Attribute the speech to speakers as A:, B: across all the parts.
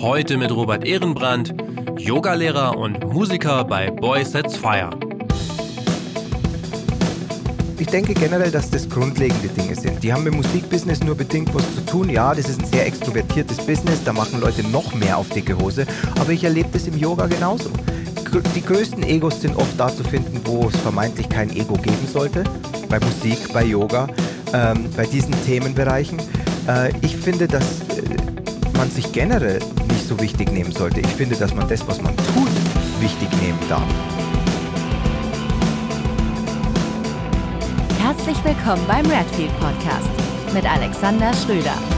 A: Heute mit Robert Ehrenbrand, Yogalehrer und Musiker bei Boys Sets Fire.
B: Ich denke generell, dass das grundlegende Dinge sind. Die haben mit Musikbusiness nur bedingt was zu tun. Ja, das ist ein sehr extrovertiertes Business, da machen Leute noch mehr auf dicke Hose. Aber ich erlebe das im Yoga genauso. Die größten Egos sind oft da zu finden, wo es vermeintlich kein Ego geben sollte. Bei Musik, bei Yoga, ähm, bei diesen Themenbereichen. Äh, ich finde, dass äh, man sich generell nicht so wichtig nehmen sollte. Ich finde, dass man das, was man tut, wichtig nehmen darf.
C: Herzlich willkommen beim Redfield Podcast mit Alexander Schröder.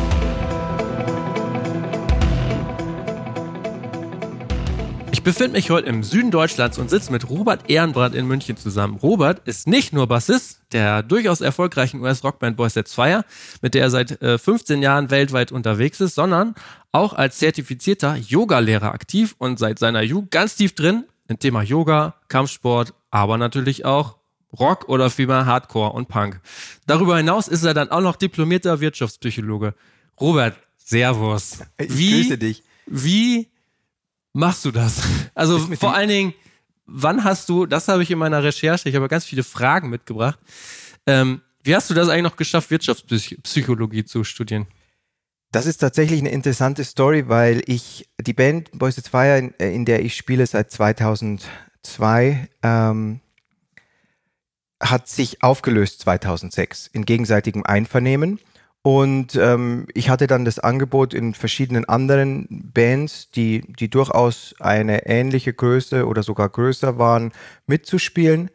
A: Befinde mich heute im Süden Deutschlands und sitze mit Robert Ehrenbrand in München zusammen. Robert ist nicht nur Bassist der durchaus erfolgreichen US-Rockband Boys Set Fire, mit der er seit äh, 15 Jahren weltweit unterwegs ist, sondern auch als zertifizierter Yogalehrer aktiv und seit seiner Jugend ganz tief drin im Thema Yoga, Kampfsport, aber natürlich auch Rock oder vielmehr Hardcore und Punk. Darüber hinaus ist er dann auch noch diplomierter Wirtschaftspsychologe. Robert, Servus.
B: Ich wie, grüße dich.
A: Wie machst du das? Also vor allen Dingen, wann hast du, das habe ich in meiner Recherche, ich habe ganz viele Fragen mitgebracht. Ähm, wie hast du das eigentlich noch geschafft, Wirtschaftspsychologie zu studieren?
B: Das ist tatsächlich eine interessante Story, weil ich die Band Boys It's Fire, in, in der ich spiele seit 2002, ähm, hat sich aufgelöst 2006 in gegenseitigem Einvernehmen. Und ähm, ich hatte dann das Angebot in verschiedenen anderen Bands, die, die durchaus eine ähnliche Größe oder sogar größer waren, mitzuspielen.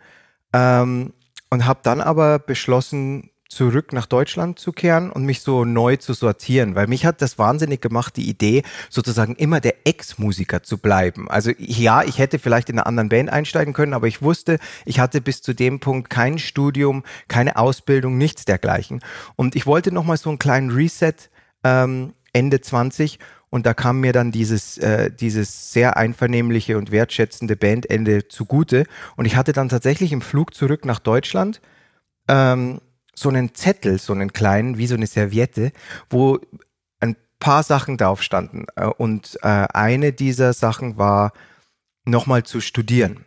B: Ähm, und habe dann aber beschlossen, zurück nach Deutschland zu kehren und mich so neu zu sortieren, weil mich hat das wahnsinnig gemacht, die Idee, sozusagen immer der Ex-Musiker zu bleiben. Also ja, ich hätte vielleicht in einer anderen Band einsteigen können, aber ich wusste, ich hatte bis zu dem Punkt kein Studium, keine Ausbildung, nichts dergleichen. Und ich wollte nochmal so einen kleinen Reset ähm, Ende 20 und da kam mir dann dieses, äh, dieses sehr einvernehmliche und wertschätzende Bandende zugute. Und ich hatte dann tatsächlich im Flug zurück nach Deutschland ähm, so einen Zettel, so einen kleinen, wie so eine Serviette, wo ein paar Sachen drauf standen. Äh, und äh, eine dieser Sachen war, nochmal zu studieren.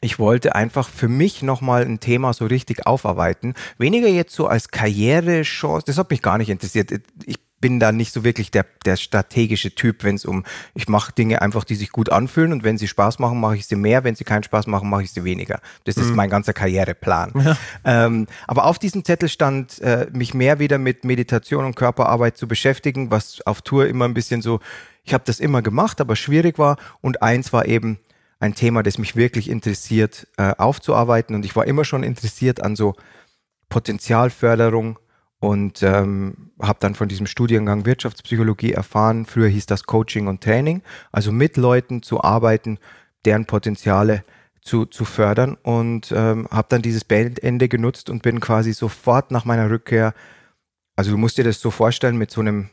B: Ich wollte einfach für mich nochmal ein Thema so richtig aufarbeiten. Weniger jetzt so als Karrierechance, das hat mich gar nicht interessiert. Ich bin da nicht so wirklich der, der strategische Typ, wenn es um, ich mache Dinge einfach, die sich gut anfühlen und wenn sie Spaß machen, mache ich sie mehr, wenn sie keinen Spaß machen, mache ich sie weniger. Das mhm. ist mein ganzer Karriereplan. Ja. Ähm, aber auf diesem Zettel stand, äh, mich mehr wieder mit Meditation und Körperarbeit zu beschäftigen, was auf Tour immer ein bisschen so, ich habe das immer gemacht, aber schwierig war. Und eins war eben ein Thema, das mich wirklich interessiert, äh, aufzuarbeiten. Und ich war immer schon interessiert an so Potenzialförderung, und ähm, habe dann von diesem Studiengang Wirtschaftspsychologie erfahren. Früher hieß das Coaching und Training, also mit Leuten zu arbeiten, deren Potenziale zu, zu fördern und ähm, habe dann dieses Bandende genutzt und bin quasi sofort nach meiner Rückkehr, also du musst dir das so vorstellen mit so einem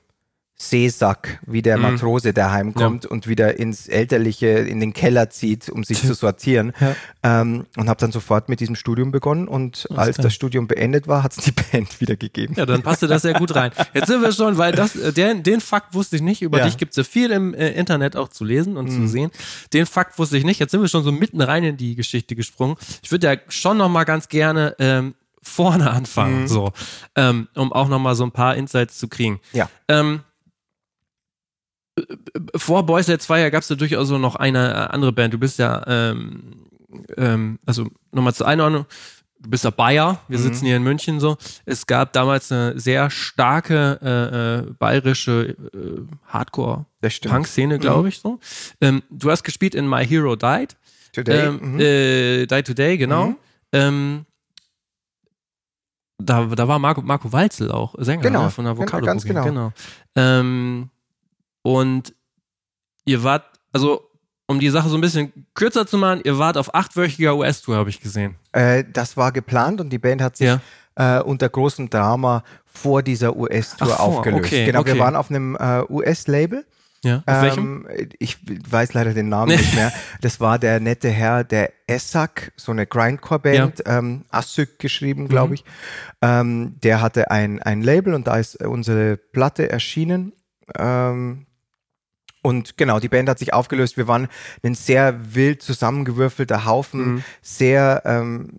B: Seesack, wie der mhm. Matrose, der heimkommt ja. und wieder ins Elterliche, in den Keller zieht, um sich zu sortieren. Ja. Ähm, und habe dann sofort mit diesem Studium begonnen und das als das Studium beendet war, hat es die Band wieder gegeben.
A: Ja, dann passte das sehr gut rein. Jetzt sind wir schon, weil das, äh, den, den Fakt wusste ich nicht, über ja. dich gibt es ja viel im äh, Internet auch zu lesen und mhm. zu sehen. Den Fakt wusste ich nicht. Jetzt sind wir schon so mitten rein in die Geschichte gesprungen. Ich würde ja schon noch mal ganz gerne ähm, vorne anfangen, mhm. so, ähm, um auch noch mal so ein paar Insights zu kriegen.
B: Ja.
A: Ähm, vor Boys Let's Fire gab es ja durchaus noch eine äh, andere Band. Du bist ja, ähm, ähm, also nochmal zur Einordnung, du bist ja Bayer, wir mhm. sitzen hier in München so. Es gab damals eine sehr starke äh, äh, bayerische äh, Hardcore-Punk-Szene, glaube mhm. ich so. Ähm, du hast gespielt in My Hero Died.
B: Today.
A: Ähm, mhm. äh, Died Today, genau. Mhm. Ähm, da, da war Marco, Marco Walzel auch Sänger
B: genau.
A: ne, von Avocado
B: ganz genau.
A: genau. Und ihr wart, also um die Sache so ein bisschen kürzer zu machen, ihr wart auf achtwöchiger US-Tour, habe ich gesehen.
B: Äh, das war geplant und die Band hat sich ja. äh, unter großem Drama vor dieser US-Tour aufgelöst.
A: Okay,
B: genau,
A: okay.
B: wir waren auf einem äh, US-Label.
A: Ja, auf welchem?
B: Ähm, ich weiß leider den Namen nicht mehr. Das war der nette Herr, der Essak, so eine Grindcore-Band, ja. ähm, Assyk geschrieben, glaube mhm. ich. Ähm, der hatte ein, ein Label und da ist unsere Platte erschienen. Ähm, Und genau, die Band hat sich aufgelöst. Wir waren ein sehr wild zusammengewürfelter Haufen,
A: Mhm.
B: sehr ähm,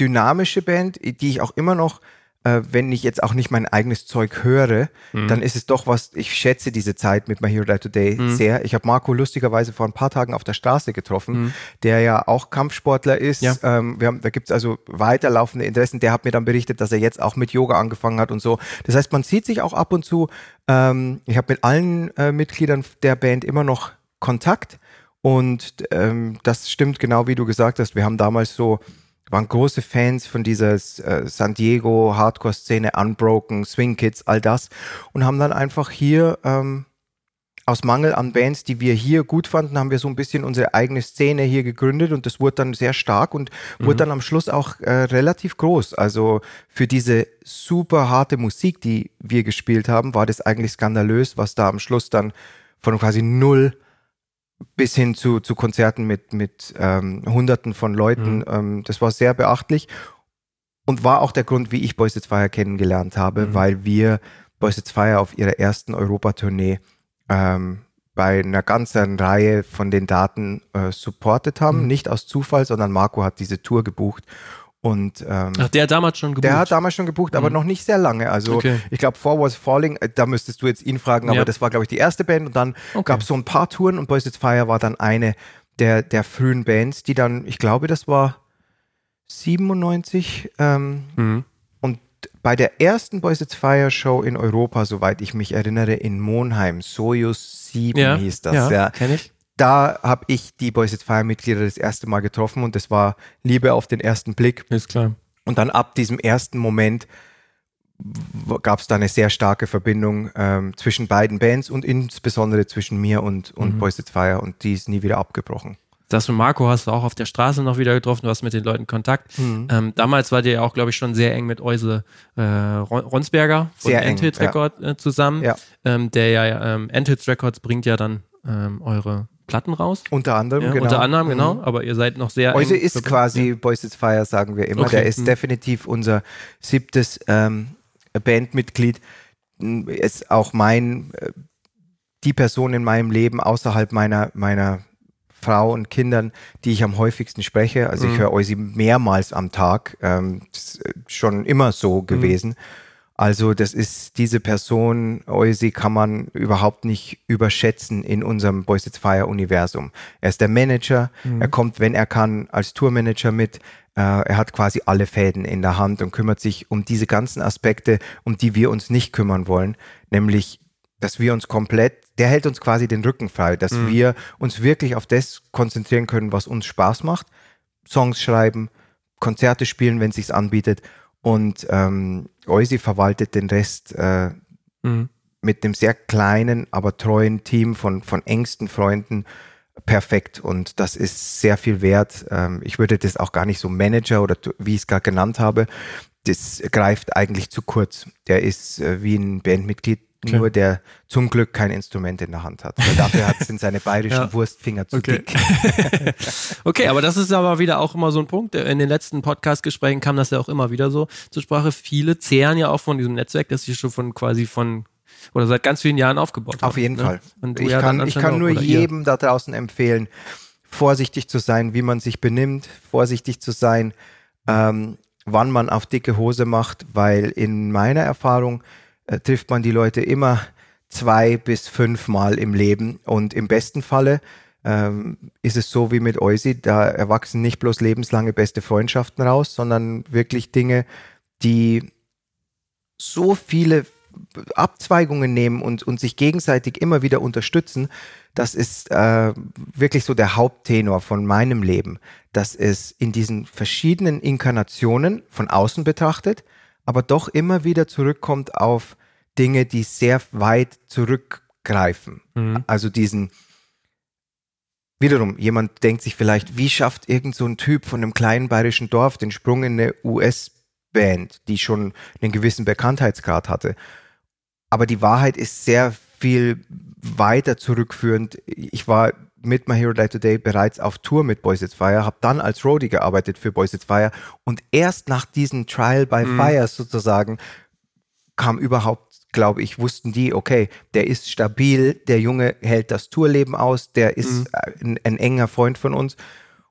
B: dynamische Band, die ich auch immer noch, äh, wenn ich jetzt auch nicht mein eigenes Zeug höre,
A: Mhm.
B: dann ist es doch was, ich schätze diese Zeit mit My Hero Die Today
A: Mhm.
B: sehr. Ich habe Marco lustigerweise vor ein paar Tagen auf der Straße getroffen, der ja auch Kampfsportler ist.
A: Mhm. Ja.
B: Ähm, wir haben, da gibt's also weiterlaufende Interessen. Der hat mir dann berichtet, dass er jetzt auch mit Yoga angefangen hat und so. Das heißt, man sieht sich auch ab und zu. Ähm, ich habe mit allen äh, Mitgliedern der Band immer noch Kontakt. Und ähm, das stimmt genau, wie du gesagt hast. Wir haben damals so, waren große Fans von dieser äh, San Diego Hardcore-Szene, Unbroken, Swing Kids, all das. Und haben dann einfach hier ähm, aus Mangel an Bands, die wir hier gut fanden, haben wir so ein bisschen unsere eigene Szene hier gegründet und das wurde dann sehr stark und wurde dann am Schluss auch äh, relativ groß. Also für diese super harte Musik, die wir gespielt haben, war das eigentlich skandalös, was da am Schluss dann von quasi null bis hin zu, zu Konzerten mit, mit ähm, Hunderten von Leuten. Ähm, das war sehr beachtlich und war auch der Grund, wie ich Boys It's Fire kennengelernt habe,
A: Mhm.
B: weil wir Boys It's Fire auf ihrer ersten Europatournee ähm, bei einer ganzen Reihe von den Daten äh, supportet haben.
A: Mhm.
B: Nicht aus Zufall, sondern Marco hat diese Tour gebucht. Und ähm,
A: Ach, der hat damals schon gebucht.
B: der hat damals schon gebucht, aber
A: Mhm.
B: noch nicht sehr lange. Also
A: Okay.
B: ich glaube, Four Was Falling, äh, da müsstest du jetzt ihn fragen, aber
A: Ja.
B: das war, glaube ich, die erste Band. Und dann
A: Okay.
B: gab es so ein paar Touren und Boys It's Fire war dann eine der, der frühen Bands, die dann, ich glaube, das war 97. Ähm,
A: Mhm.
B: und bei der ersten Boys It's Fire Show in Europa, soweit ich mich erinnere, in Monheim, Soyuz 7
A: Ja,
B: hieß das.
A: ja,
B: Ja,
A: kenn ich.
B: Da habe ich die Boys It's Fire Mitglieder das erste Mal getroffen und das war Liebe auf den ersten Blick.
A: Ist klar.
B: Und dann ab diesem ersten Moment gab es da eine sehr starke Verbindung ähm, zwischen beiden Bands und insbesondere zwischen mir und, und
A: Mhm.
B: Boys It's Fire und die ist nie wieder abgebrochen.
A: Das von Marco hast du auch auf der Straße noch wieder getroffen, du hast mit den Leuten Kontakt.
B: Mhm.
A: Ähm, damals war der ja auch, glaube ich, schon sehr eng mit Euse äh, Ron- Ronsberger von
B: Sehr eng,
A: Endhits
B: ja.
A: Record äh, zusammen.
B: Ja.
A: Ähm, der ja, ähm, Endhits Records bringt ja dann ähm, eure Platten raus.
B: Unter anderem,
A: Ja,
B: genau.
A: Unter anderem,
B: Mhm.
A: genau, aber ihr seid noch sehr
B: Euse ist
A: verbunden.
B: quasi Boys It's Fire, sagen wir immer.
A: Okay,
B: Der ist
A: mhm.
B: definitiv unser siebtes ähm, Bandmitglied. M, Ist auch mein, äh, die Person in meinem Leben außerhalb meiner, meiner Frau und Kindern, die ich am häufigsten spreche. Also
A: Mhm.
B: ich höre Eusi mehrmals am Tag. Ähm, das ist äh, schon immer so
A: Mhm.
B: Also das ist diese Person, Eusi kann man überhaupt nicht überschätzen in unserem Boys It's Fire Universum. Er ist der Manager,
A: Mhm.
B: er kommt, wenn er kann, als Tourmanager mit. Äh, er hat quasi alle Fäden in der Hand und kümmert sich um diese ganzen Aspekte, um die wir uns nicht kümmern wollen, nämlich dass wir uns komplett, der hält uns quasi den Rücken frei, dass
A: Mhm.
B: wir uns wirklich auf das konzentrieren können, was uns Spaß macht. Songs schreiben, Konzerte spielen, wenn es sich anbietet. Und ähm, Eusi verwaltet den Rest äh,
A: Mhm.
B: mit einem sehr kleinen, aber treuen Team von, von engsten Freunden perfekt. Und das ist sehr viel wert. Ähm, ich würde das auch gar nicht so Manager oder wie ich es gerade genannt habe, das greift eigentlich zu kurz. Der ist äh, wie ein Bandmitglied,
A: Okay.
B: nur der zum Glück kein Instrument in der Hand hat. Weil dafür hat, sind seine bayerischen
A: Ja.
B: Wurstfinger zu
A: Okay.
B: dick.
A: Okay, aber das ist aber wieder auch immer so ein Punkt. In den letzten Podcast-Gesprächen kam das ja auch immer wieder so zur Sprache. Viele zehren ja auch von diesem Netzwerk, das sie schon von quasi von oder seit ganz vielen Jahren aufgebaut haben.
B: Auf jeden
A: ne?
B: Fall.
A: Und
B: ich
A: ja
B: kann, ich kann nur
A: oder ihr.
B: jedem da draußen empfehlen, vorsichtig zu sein, wie man sich benimmt, vorsichtig zu sein, ähm, wann man auf dicke Hose macht, weil in meiner Erfahrung äh, trifft man die Leute immer zwei bis fünfmal im Leben. Und im besten Falle ähm, ist es so wie mit Eusi, da erwachsen nicht bloß lebenslange beste Freundschaften raus, sondern wirklich Dinge, die so viele Abzweigungen nehmen und, und sich gegenseitig immer wieder unterstützen, das ist äh, wirklich so der Haupttenor von meinem Leben, dass es in diesen verschiedenen Inkarnationen von außen betrachtet, aber doch immer wieder zurückkommt auf Dinge, die sehr weit zurückgreifen.
A: Mhm.
B: Also diesen, wiederum, jemand denkt sich vielleicht, wie schafft irgend so ein Typ von einem kleinen bayerischen Dorf den Sprung in eine US-Band, die schon einen gewissen Bekanntheitsgrad hatte. Aber die Wahrheit ist sehr viel weiter zurückführend. Ich war mit My Hero Die Today bereits auf Tour mit Boys It's Fire, habe dann als Roadie gearbeitet für Boys It's Fire und erst nach diesem Trial by
A: Mhm.
B: Fire sozusagen kam überhaupt glaube ich, wussten die, okay, der ist stabil, der Junge hält das Tourleben aus, der ist
A: Mhm.
B: äh, ein, ein enger Freund von uns.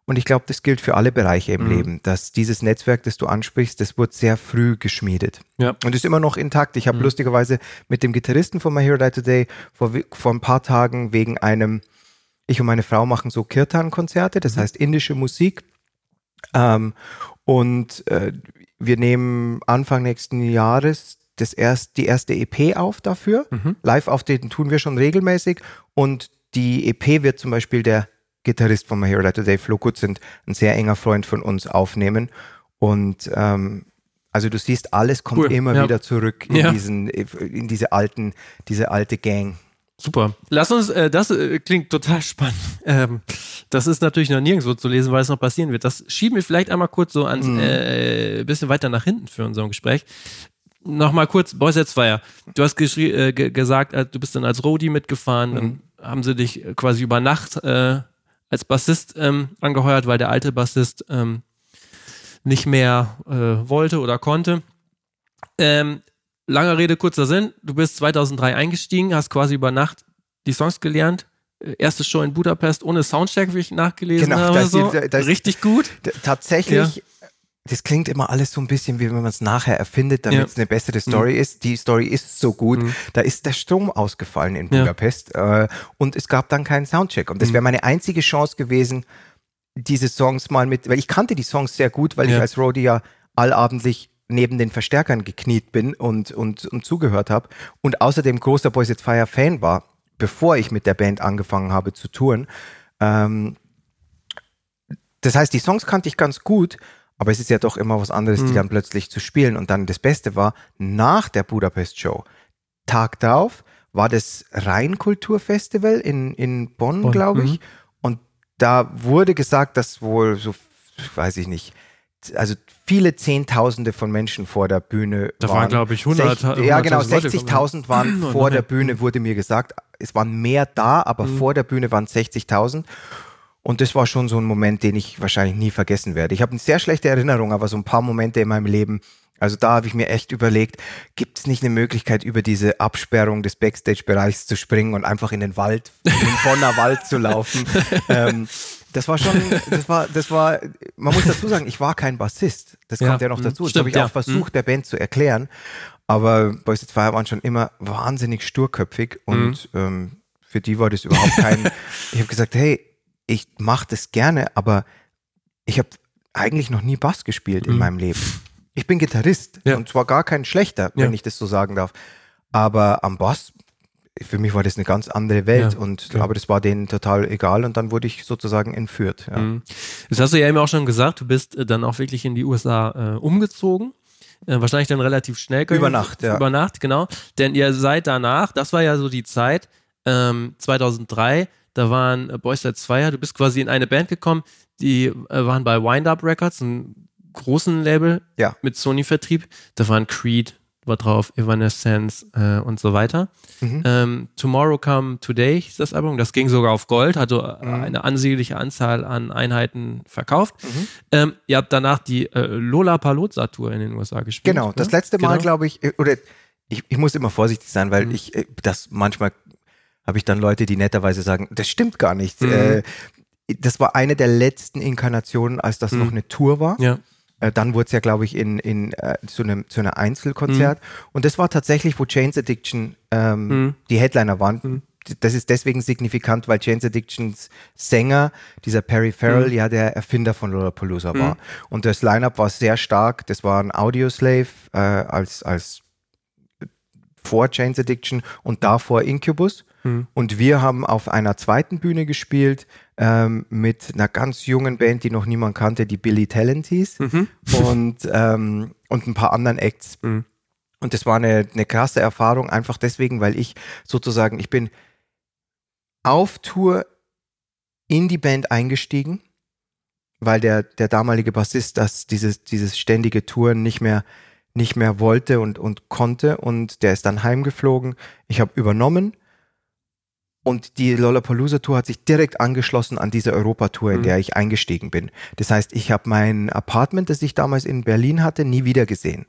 B: Und ich glaube, das gilt für alle Bereiche im
A: Mhm.
B: Leben, dass dieses Netzwerk, das du ansprichst, das wurde sehr früh geschmiedet.
A: Ja.
B: Und ist immer noch intakt. Ich habe
A: Mhm.
B: lustigerweise mit dem Gitarristen von My Hero Die Today vor, vor ein paar Tagen wegen einem, ich und meine Frau machen so Kirtan-Konzerte, das heißt indische Musik. Ähm, und äh, wir nehmen Anfang nächsten Jahres das erst, die erste EP auf dafür.
A: Mhm.
B: Live-Auftreten tun wir schon regelmäßig. Und die EP wird zum Beispiel der Gitarrist von My Hero Today, Flo Kutzend, ein sehr enger Freund von uns aufnehmen. Und ähm, also du siehst, alles kommt
A: Cool,
B: immer
A: ja.
B: wieder zurück in
A: Ja.
B: diesen, in diese alten, diese alte Gang.
A: Super. Lass uns, äh, das äh, klingt total spannend. Ähm, das ist natürlich noch nirgendwo zu lesen, weil es noch passieren wird. Das schieben wir vielleicht einmal kurz so ans,
B: Mhm.
A: äh, bisschen weiter nach hinten für unser Gespräch. Nochmal kurz, Boys at Fire. Du hast äh, ge gesagt, äh, du bist dann als Roadie mitgefahren, dann haben sie dich äh, quasi über Nacht als Bassist ähm, angeheuert, weil der alte Bassist ähm, nicht mehr wollte oder konnte. Ähm, Langer Rede, kurzer Sinn. Du bist 2003 eingestiegen, hast quasi über Nacht die Songs gelernt. Äh, Erste Show in Budapest ohne Soundcheck, wie ich nachgelesen
B: Genau,
A: habe.
B: da ist
A: so.
B: die- da ist-
A: Richtig gut.
B: Tatsächlich, das klingt immer alles so ein bisschen, wie wenn man es nachher erfindet, damit
A: Ja. Mhm.
B: es eine bessere Story ist. Die Story ist so gut. Da ist der Strom ausgefallen in
A: Ja.
B: Budapest äh, und es gab dann keinen Soundcheck. Und das
A: Mhm.
B: wäre meine einzige Chance gewesen, diese Songs mal mit, weil ich kannte die Songs sehr gut, weil
A: Ja.
B: ich als Roadie ja allabendlich neben den Verstärkern gekniet bin und, und, und zugehört habe und außerdem großer Boys at Fire Fan war, bevor ich mit der Band angefangen habe zu touren. Ähm, das heißt, die Songs kannte ich ganz gut, aber es ist ja doch immer was anderes,
A: Mhm.
B: die dann plötzlich zu spielen. Und dann das Beste war, nach der Budapest-Show, Tag drauf, war das Rheinkulturfestival in, in Bonn,
A: Bonn,
B: glaube ich.
A: mhm.
B: Und da wurde gesagt, dass wohl so, weiß ich nicht, also viele Zehntausende von Menschen vor der Bühne
A: Da
B: waren.
A: waren, glaube ich, 100
B: Sech- Ja, genau,
A: 100.000 Leute
B: 60.000 waren vor der Bühne, wurde mir gesagt. Es waren mehr da, aber
A: Mhm.
B: vor der Bühne waren 60.000. Und das war schon so ein Moment, den ich wahrscheinlich nie vergessen werde. Ich habe eine sehr schlechte Erinnerung, aber so ein paar Momente in meinem Leben. Also da habe ich mir echt überlegt, gibt es nicht eine Möglichkeit, über diese Absperrung des Backstage-Bereichs zu springen und einfach in den Wald, in den Bonner Wald zu laufen. Ähm, das war schon, das war, das war, man muss dazu sagen, ich war kein Bassist. Das
A: Ja,
B: kommt ja noch
A: mhm.
B: dazu. Das
A: Stimmt,
B: habe ich
A: ja.
B: auch versucht, der Band zu erklären. Aber Boys at Fire waren schon immer wahnsinnig sturköpfig und
A: Mhm.
B: ähm, für die war das überhaupt kein. ich habe gesagt, hey, ich mache das gerne, aber ich habe eigentlich noch nie Bass gespielt in
A: Mhm.
B: meinem Leben. Ich bin Gitarrist
A: Ja.
B: und zwar gar kein schlechter, wenn ich das so sagen darf. Aber am Bass, für mich war das eine ganz andere Welt
A: Ja,
B: und
A: klar.
B: aber das war denen total egal und dann wurde ich sozusagen entführt. Ja.
A: Mhm. Das hast du ja eben auch schon gesagt, du bist äh, dann auch wirklich in die USA äh, umgezogen. Äh, wahrscheinlich dann relativ schnell.
B: Über Nacht, ja.
A: Über Nacht, genau. Denn ihr seid danach, das war ja so die Zeit, ähm, 2003, da waren äh, Boys That Fire, du bist quasi in eine Band gekommen, die äh, waren bei Wind Up Records, einem großen Label
B: Ja.
A: mit Sony-Vertrieb. Da waren Creed, war drauf, Evanescence äh, und so weiter.
B: Mhm.
A: Ähm, Tomorrow Come Today hieß das Album. Das ging sogar auf Gold, hatte
B: Mhm.
A: eine ansehnliche Anzahl an Einheiten verkauft.
B: Mhm.
A: Ähm, ihr habt danach die äh, Lola Palozza Tour in den USA gespielt.
B: Genau,
A: ne?
B: das letzte Mal,
A: Genau.
B: glaube ich, äh, oder ich, ich muss immer vorsichtig sein, weil
A: Mhm.
B: ich äh, das manchmal habe ich dann Leute, die netterweise sagen, das stimmt gar nicht.
A: Mhm.
B: Äh, das war eine der letzten Inkarnationen, als das
A: Mhm.
B: noch eine Tour war.
A: Ja.
B: Äh, Dann wurde es ja, glaube ich, in, in, äh, zu einem zu einer Einzelkonzert. Und das war tatsächlich, wo Chains Addiction ähm,
A: Mhm.
B: die Headliner waren.
A: Mhm.
B: Das ist deswegen signifikant, weil Chains Addictions Sänger, dieser Perry Farrell,
A: Mhm.
B: ja der Erfinder von Lollapalooza
A: Mhm.
B: war. Und das Line-Up war sehr stark. Das war ein Audioslave äh, als, als vor Chains Addiction und davor Incubus.
A: Mhm.
B: Und wir haben auf einer zweiten Bühne gespielt ähm, mit einer ganz jungen Band, die noch niemand kannte, die Billy Talent hieß
A: Mhm.
B: und, ähm, und ein paar anderen Acts.
A: Mhm.
B: Und das war eine, eine krasse Erfahrung, einfach deswegen, weil ich sozusagen, ich bin auf Tour in die Band eingestiegen, weil der, der damalige Bassist das, dieses, dieses ständige Touren nicht mehr, nicht mehr wollte und, und konnte und der ist dann heimgeflogen. Ich habe übernommen und die Lollapalooza Tour hat sich direkt angeschlossen an diese Europatour, in
A: Mhm.
B: der ich eingestiegen bin. Das heißt, ich habe mein Apartment, das ich damals in Berlin hatte, nie wieder gesehen.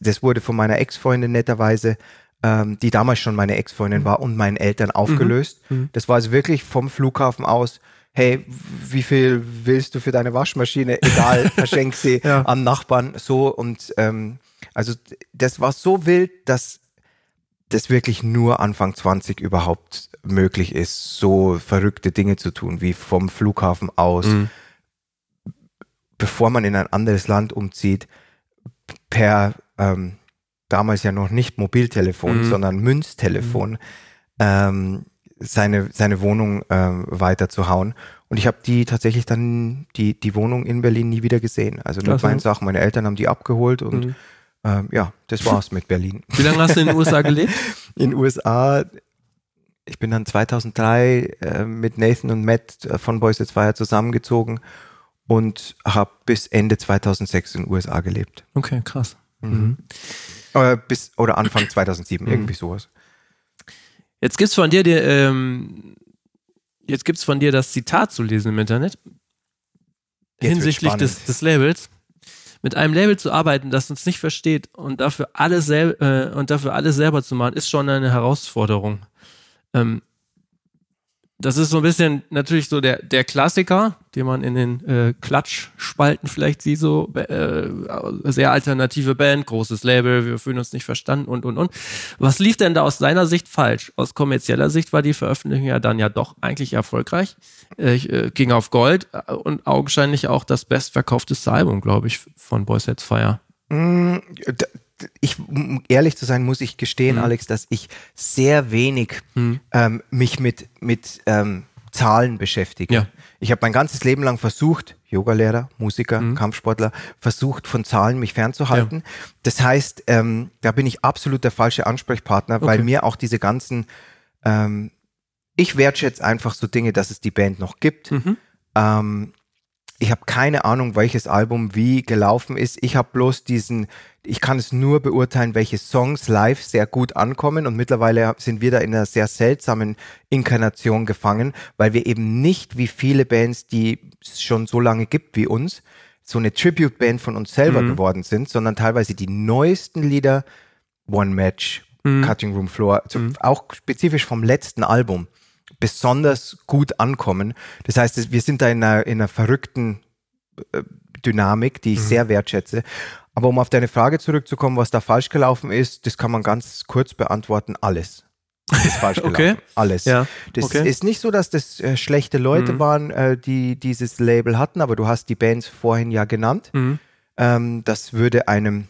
B: Das wurde von meiner Ex-Freundin netterweise ähm, die damals schon meine Ex-Freundin war und meinen Eltern aufgelöst.
A: Mhm.
B: Das war also wirklich vom Flughafen aus, hey, wie viel willst du für deine Waschmaschine? Egal, verschenk sie
A: Ja.
B: an Nachbarn, so und ähm, also das war so wild, dass das wirklich nur Anfang 20 überhaupt möglich ist, so verrückte Dinge zu tun, wie vom Flughafen aus,
A: Mhm.
B: bevor man in ein anderes Land umzieht, per ähm, damals ja noch nicht Mobiltelefon,
A: Mhm.
B: sondern Münztelefon, ähm, seine, seine Wohnung ähm, weiterzuhauen. Und ich habe die tatsächlich dann, die, die Wohnung in Berlin nie wieder gesehen. Also mit meinen Sachen, meine Eltern haben die abgeholt und
A: Mhm.
B: Ähm, ja, das war's mit Berlin.
A: Wie lange hast du in den USA gelebt?
B: In den USA, ich bin dann 2003 äh, mit Nathan und Matt äh, von Boys It's Fire zusammengezogen und habe bis Ende 2006 in den USA gelebt.
A: Okay, krass.
B: Äh, bis, oder Anfang 2007,
A: Mhm.
B: irgendwie sowas.
A: Jetzt gibt's von dir, die, ähm, jetzt gibt's von dir das Zitat zu lesen im Internet
B: wird's
A: hinsichtlich des, des Labels. Mit einem Label zu arbeiten, das uns nicht versteht und dafür alles sel äh, und selber zu machen, ist schon eine Herausforderung. Ähm, das ist so ein bisschen natürlich so der, der Klassiker, den man in den äh, Klatschspalten vielleicht sieht, so äh, sehr alternative Band, großes Label, wir fühlen uns nicht verstanden und und und. Was lief denn da aus deiner Sicht falsch? Aus kommerzieller Sicht war die Veröffentlichung ja dann ja doch eigentlich erfolgreich. Äh, äh, ging auf Gold äh, und augenscheinlich auch das bestverkaufteste Album, glaube ich, von Boys Sets Fire.
B: Mm, Ich, um ehrlich zu sein, muss ich gestehen,
A: Mhm.
B: Alex, dass ich sehr wenig ähm, mich mit, mit ähm, Zahlen beschäftige.
A: Ja.
B: Ich habe mein ganzes Leben lang versucht, Yogalehrer, Musiker,
A: Mhm.
B: Kampfsportler, versucht von Zahlen mich fernzuhalten. Das heißt, ähm, da bin ich absolut der falsche Ansprechpartner, weil
A: Okay.
B: mir auch diese ganzen, ähm, ich wertschätze einfach so Dinge, dass es die Band noch gibt.
A: Mhm.
B: Ähm, ich habe keine Ahnung, welches Album wie gelaufen ist. Ich habe bloß diesen, ich kann es nur beurteilen, welche Songs live sehr gut ankommen. Und mittlerweile sind wir da in einer sehr seltsamen Inkarnation gefangen, weil wir eben nicht wie viele Bands, die es schon so lange gibt wie uns, so eine Tribute-Band von uns selber
A: Mhm.
B: geworden sind, sondern teilweise die neuesten Lieder, One Match,
A: Mhm.
B: Cutting Room Floor, zu, auch spezifisch vom letzten Album, besonders gut ankommen. Das heißt, wir sind da in einer, in einer verrückten äh, Dynamik, die ich sehr wertschätze. Aber um auf deine Frage zurückzukommen, was da falsch gelaufen ist, das kann man ganz kurz beantworten. Alles. ist falsch gelaufen.
A: Okay.
B: Alles.
A: Ja,
B: Das
A: okay.
B: ist nicht so, dass das äh, schlechte Leute
A: Mhm.
B: waren, äh, die dieses Label hatten, aber du hast die Bands vorhin ja genannt.
A: Mhm.
B: Ähm, das würde einem,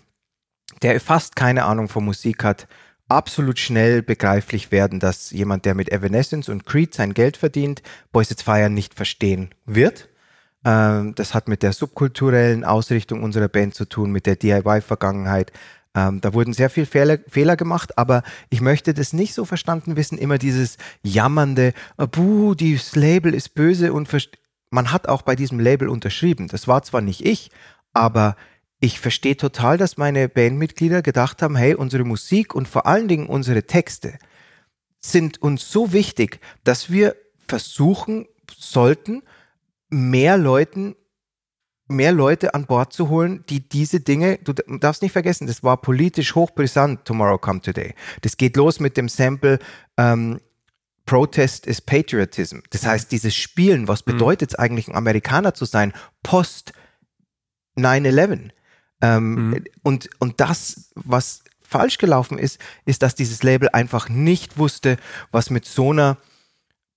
B: der fast keine Ahnung von Musik hat, absolut schnell begreiflich werden, dass jemand, der mit Evanescence und Creed sein Geld verdient, Boys It's Fire nicht verstehen wird. Ähm, das hat mit der subkulturellen Ausrichtung unserer Band zu tun, mit der DIY-Vergangenheit. Ähm, da wurden sehr viele Fehler, Fehler gemacht, aber ich möchte das nicht so verstanden wissen, immer dieses jammernde, äh, buh, dieses Label ist böse und man hat auch bei diesem Label unterschrieben. Das war zwar nicht ich, aber ich verstehe total, dass meine Bandmitglieder gedacht haben, hey, unsere Musik und vor allen Dingen unsere Texte sind uns so wichtig, dass wir versuchen sollten, mehr Leuten, mehr Leute an Bord zu holen, die diese Dinge, du darfst nicht vergessen, das war politisch hochbrisant, Tomorrow Come Today. Das geht los mit dem Sample, ähm, Protest is Patriotism. Das heißt, dieses Spielen, was bedeutet es eigentlich, ein Amerikaner zu sein, post 9-11? Ähm,
A: Mhm.
B: und, und das, was falsch gelaufen ist, ist, dass dieses Label einfach nicht wusste, was mit so einer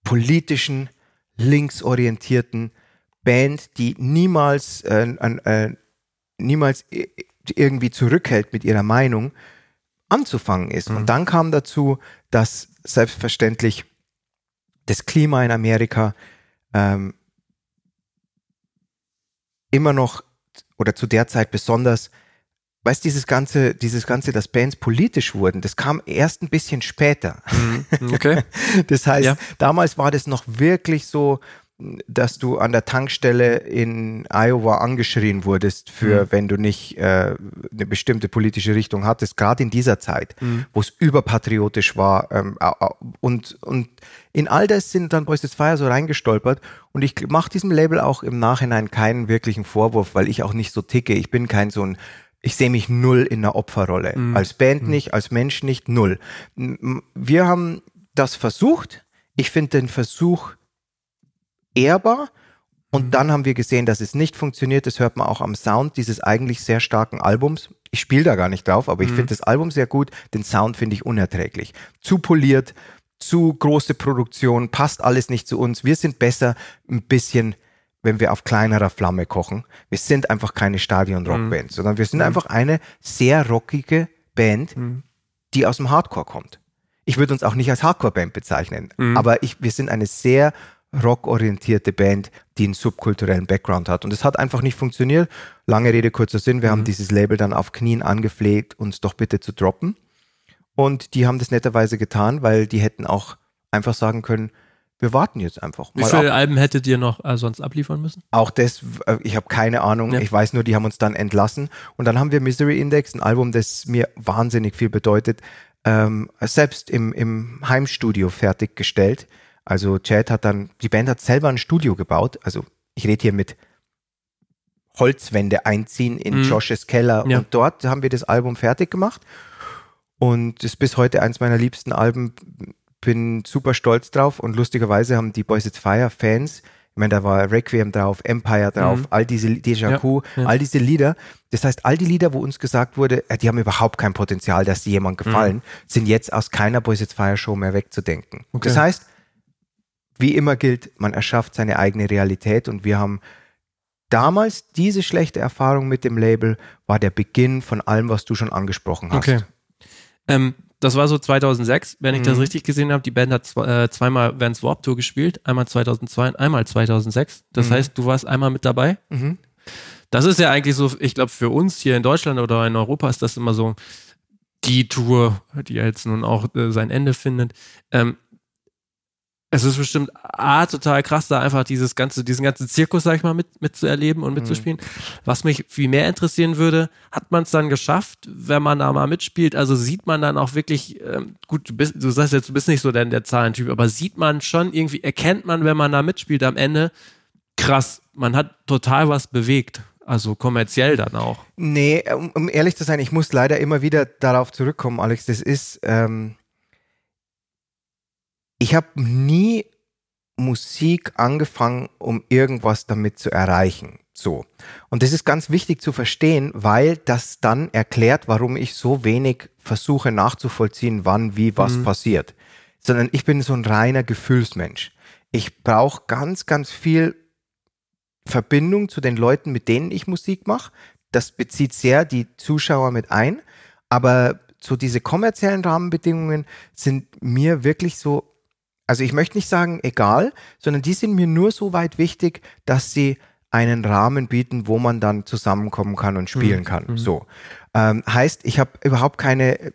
B: politischen, linksorientierten Band, die niemals, äh, äh, niemals irgendwie zurückhält mit ihrer Meinung, anzufangen ist. Und dann kam dazu, dass selbstverständlich das Klima in Amerika ähm, immer noch oder zu der Zeit besonders, weißt dieses ganze, dieses ganze, dass Bands politisch wurden, das kam erst ein bisschen später.
A: Mhm. Okay.
B: Das heißt,
A: Ja.
B: damals war das noch wirklich so, dass du an der Tankstelle in Iowa angeschrien wurdest für, wenn du nicht äh, eine bestimmte politische Richtung hattest, gerade in dieser Zeit, wo es überpatriotisch war. Ähm, und, und in all das sind dann Boys Fire so reingestolpert und ich mache diesem Label auch im Nachhinein keinen wirklichen Vorwurf, weil ich auch nicht so ticke. Ich bin kein so ein Ich sehe mich null in einer Opferrolle.
A: Mhm.
B: Als Band
A: Mhm.
B: nicht, als Mensch nicht, null. Wir haben das versucht. Ich finde den Versuch ehrbar. Und
A: Mhm.
B: dann haben wir gesehen, dass es nicht funktioniert. Das hört man auch am Sound dieses eigentlich sehr starken Albums. Ich spiele da gar nicht drauf, aber ich
A: Mhm.
B: finde das Album sehr gut. Den Sound finde ich unerträglich. Zu poliert, zu große Produktion, passt alles nicht zu uns. Wir sind besser ein bisschen, wenn wir auf kleinerer Flamme kochen. Wir sind einfach keine Stadion-Rockband, sondern wir sind
A: Mhm.
B: einfach eine sehr rockige Band,
A: Mhm.
B: die aus dem Hardcore kommt. Ich würde uns auch nicht als Hardcore-Band bezeichnen,
A: Mhm.
B: aber ich, wir sind eine sehr rockorientierte Band, die einen subkulturellen Background hat. Und es hat einfach nicht funktioniert. Lange Rede, kurzer Sinn. Wir
A: Mhm.
B: haben dieses Label dann auf Knien angefleht, uns doch bitte zu droppen. Und die haben das netterweise getan, weil die hätten auch einfach sagen können, wir warten jetzt einfach.
A: Wie
B: mal
A: viele
B: ab.
A: Alben hättet ihr noch äh, sonst abliefern müssen?
B: Auch das, äh, ich habe keine Ahnung.
A: Ja.
B: Ich weiß nur, die haben uns dann entlassen. Und dann haben wir Misery Index, ein Album, das mir wahnsinnig viel bedeutet, ähm, selbst im, im Heimstudio fertiggestellt. Also Chad hat dann, die Band hat selber ein Studio gebaut. Also ich rede hier mit Holzwände einziehen in
A: Mhm.
B: Joshes Keller.
A: Ja.
B: Und dort haben wir das Album fertig gemacht. Und ist bis heute eins meiner liebsten Alben. Bin super stolz drauf. Und lustigerweise haben die Boys It's Fire Fans, ich meine, da war Requiem drauf, Empire drauf,
A: Mhm.
B: all diese Deja
A: Ja,
B: Vu,
A: ja.
B: all diese Lieder. Das heißt, all die Lieder, wo uns gesagt wurde, äh, die haben überhaupt kein Potenzial, dass sie jemand gefallen, sind jetzt aus keiner Boys It's Fire Show mehr wegzudenken.
A: Okay.
B: Das heißt, wie immer gilt, man erschafft seine eigene Realität und wir haben damals diese schlechte Erfahrung mit dem Label war der Beginn von allem, was du schon angesprochen hast.
A: Okay. Ähm, das war so 2006, wenn ich das
B: Mhm.
A: richtig gesehen habe. Die Band hat zwe- äh, zweimal Vans Warp Tour gespielt, einmal 2002 und einmal 2006. Das
B: Mhm.
A: heißt, du warst einmal mit dabei.
B: Mhm.
A: Das ist ja eigentlich so, ich glaube, für uns hier in Deutschland oder in Europa ist das immer so die Tour, die jetzt nun auch äh, sein Ende findet. Ähm, es ist bestimmt A, total krass, da einfach dieses ganze, diesen ganzen Zirkus, sag ich mal, mit, mitzuerleben und mitzuspielen. Was mich viel mehr interessieren würde, hat man es dann geschafft, wenn man da mal mitspielt? Also sieht man dann auch wirklich, ähm, gut, du, bist, du sagst jetzt, du bist nicht so der, der Zahlentyp, aber sieht man schon irgendwie, erkennt man, wenn man da mitspielt am Ende, krass, man hat total was bewegt. Also kommerziell dann auch.
B: Nee, um, um ehrlich zu sein, ich muss leider immer wieder darauf zurückkommen, Alex. Das ist, ähm, ich habe nie Musik angefangen, um irgendwas damit zu erreichen. So. Und das ist ganz wichtig zu verstehen, weil das dann erklärt, warum ich so wenig versuche nachzuvollziehen, wann, wie, was
A: Mhm.
B: passiert. Sondern ich bin so ein reiner Gefühlsmensch. Ich brauche ganz, ganz viel Verbindung zu den Leuten, mit denen ich Musik mache. Das bezieht sehr die Zuschauer mit ein. Aber so diese kommerziellen Rahmenbedingungen sind mir wirklich so, also ich möchte nicht sagen egal, sondern die sind mir nur so weit wichtig, dass sie einen Rahmen bieten, wo man dann zusammenkommen kann und spielen
A: Mhm.
B: kann.
A: Mhm.
B: So. Ähm, heißt, ich habe überhaupt keine äh,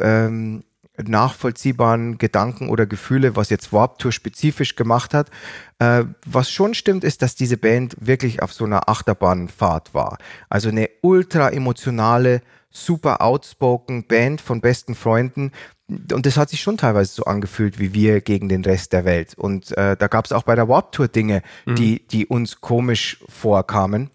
B: ähm, nachvollziehbaren Gedanken oder Gefühle, was jetzt Warp Tour spezifisch gemacht hat. Äh, was schon stimmt, ist, dass diese Band wirklich auf so einer Achterbahnfahrt war. Also eine ultra emotionale, super outspoken Band von besten Freunden. Und das hat sich schon teilweise so angefühlt wie wir gegen den Rest der Welt. Und äh, da gab es auch bei der Warp Tour Dinge,
A: Mhm.
B: die, die uns komisch vorkamen.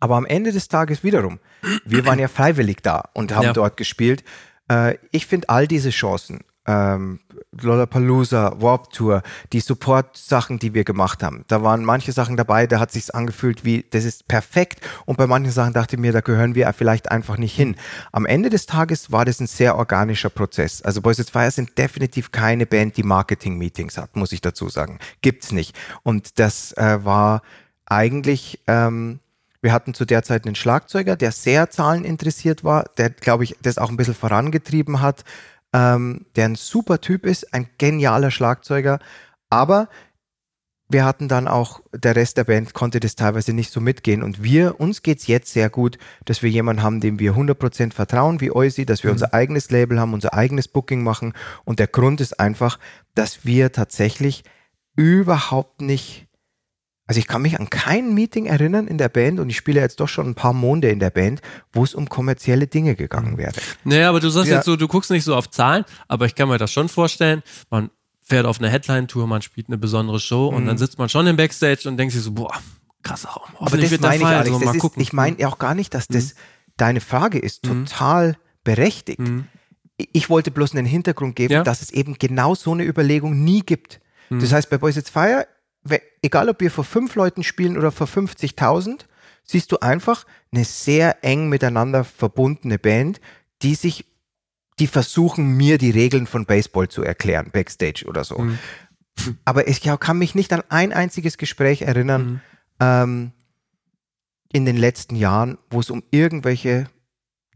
B: Aber am Ende des Tages wiederum, wir waren ja freiwillig da und haben
A: Ja.
B: dort gespielt. Äh, ich finde all diese Chancen, ähm, Lollapalooza, Warp Tour, die Support-Sachen, die wir gemacht haben, da waren manche Sachen dabei, da hat sich's angefühlt wie, das ist perfekt und bei manchen Sachen dachte ich mir, da gehören wir vielleicht einfach nicht hin. Am Ende des Tages war das ein sehr organischer Prozess. Also Boys It's Fire sind definitiv keine Band, die Marketing-Meetings hat, muss ich dazu sagen. Gibt's nicht. Und das äh, war eigentlich, ähm, wir hatten zu der Zeit einen Schlagzeuger, der sehr zahleninteressiert war, der, glaube ich, das auch ein bisschen vorangetrieben hat, ähm, der ein super Typ ist, ein genialer Schlagzeuger, aber wir hatten dann auch, der Rest der Band konnte das teilweise nicht so mitgehen und wir, uns geht's jetzt sehr gut, dass wir jemanden haben, dem wir 100% vertrauen, wie Eusi, dass wir
A: Mhm.
B: unser eigenes Label haben, unser eigenes Booking machen und der Grund ist einfach, dass wir tatsächlich überhaupt nicht also ich kann mich an kein Meeting erinnern in der Band und ich spiele jetzt doch schon ein paar Monde in der Band, wo es um kommerzielle Dinge gegangen wäre.
A: Naja, aber du sagst
B: Ja.
A: jetzt so, du guckst nicht so auf Zahlen, aber ich kann mir das schon vorstellen. Man fährt auf eine Headline-Tour, man spielt eine besondere Show und dann sitzt man schon im Backstage und denkt sich so, boah, krass,
B: Aber
A: hoffentlich
B: das meine ich. Alex.
A: so,
B: Das ist, ich meine auch gar nicht, dass das deine Frage ist
A: Mhm.
B: total berechtigt. Ich wollte bloß einen Hintergrund geben,
A: Ja.
B: dass es eben genau so eine Überlegung nie gibt.
A: Mhm.
B: Das heißt, bei Boys It's Fire, egal ob wir vor fünf Leuten spielen oder vor 50.000, siehst du einfach eine sehr eng miteinander verbundene Band, die sich, die versuchen, mir die Regeln von Baseball zu erklären, Backstage oder so.
A: Mhm.
B: Aber ich kann mich nicht an ein einziges Gespräch erinnern,
A: Mhm.
B: ähm, in den letzten Jahren, wo es um irgendwelche,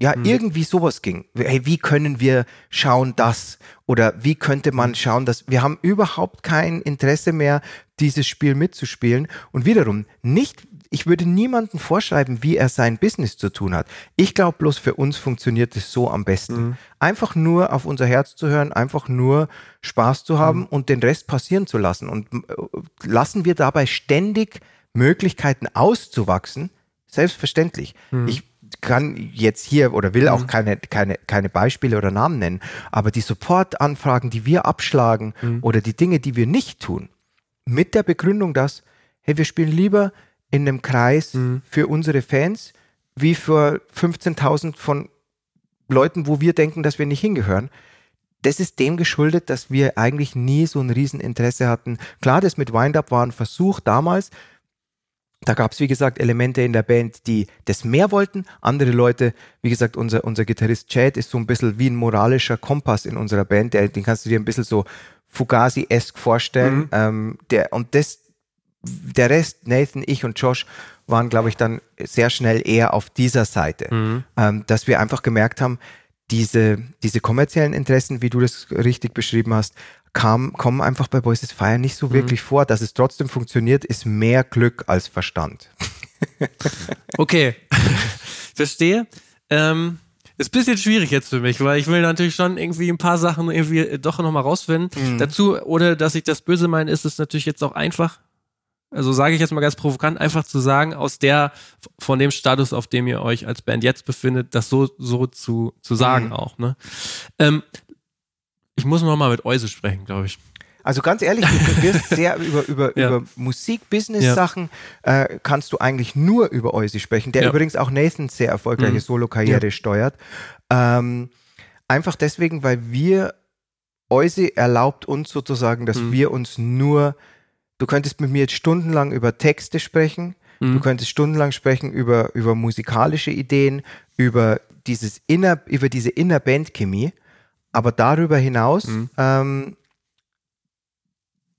B: ja,
A: Mhm.
B: irgendwie sowas ging. Hey, wie können wir schauen, das? Oder wie könnte man schauen, dass wir haben überhaupt kein Interesse mehr, dieses Spiel mitzuspielen. Und wiederum, nicht, ich würde niemandem vorschreiben, wie er sein Business zu tun hat. Ich glaube bloß, für uns funktioniert es so am besten. Einfach nur auf unser Herz zu hören, einfach nur Spaß zu haben und den Rest passieren zu lassen. Und äh, lassen wir dabei ständig Möglichkeiten auszuwachsen, selbstverständlich. Ich kann jetzt hier oder will auch keine, keine, keine Beispiele oder Namen nennen, aber die Supportanfragen, die wir abschlagen oder die Dinge, die wir nicht tun, mit der Begründung, dass, hey, wir spielen lieber in einem Kreis für unsere Fans wie für 15.000 von Leuten, wo wir denken, dass wir nicht hingehören. Das ist dem geschuldet, dass wir eigentlich nie so ein Rieseninteresse hatten. Klar, das mit Wind-Up war ein Versuch damals. Da gab es, wie gesagt, Elemente in der Band, die das mehr wollten. Andere Leute, wie gesagt, unser, unser Gitarrist Chad ist so ein bisschen wie ein moralischer Kompass in unserer Band. Der, den kannst du dir ein bisschen so Fugazi-esque vorstellen. Ähm, der, und das, der Rest, Nathan, ich und Josh, waren, glaube ich, dann sehr schnell eher auf dieser Seite. Ähm, dass wir einfach gemerkt haben, diese, diese kommerziellen Interessen, wie du das richtig beschrieben hast, kam, kommen einfach bei Boys is Fire nicht so wirklich vor. Dass es trotzdem funktioniert, ist mehr Glück als Verstand.
A: Okay, verstehe. Ähm, ist ein bisschen schwierig jetzt für mich, weil ich will natürlich schon irgendwie ein paar Sachen irgendwie doch nochmal rausfinden. Dazu, ohne dass ich das böse meine, ist es natürlich jetzt auch einfach, also sage ich jetzt mal ganz provokant, einfach zu sagen, aus der, von dem Status, auf dem ihr euch als Band jetzt befindet, das so, so zu, zu sagen auch, ne? Ähm, ich muss noch mal mit Euse sprechen, glaube ich.
B: Also ganz ehrlich, du wirst sehr über, über,
A: Ja.
B: über Musik-Business-Sachen äh, kannst du eigentlich nur über Eusi sprechen, der
A: Ja.
B: übrigens auch Nathans sehr erfolgreiche
A: Mhm.
B: Solo-Karriere steuert. Ähm, einfach deswegen, weil wir, Eusi erlaubt uns sozusagen, dass
A: Mhm.
B: wir uns nur, du könntest mit mir jetzt stundenlang über Texte sprechen,
A: Mhm.
B: du könntest stundenlang sprechen über, über musikalische Ideen, über dieses inner, über diese Inner-Band-Chemie, aber darüber hinaus,
A: Mhm.
B: ähm,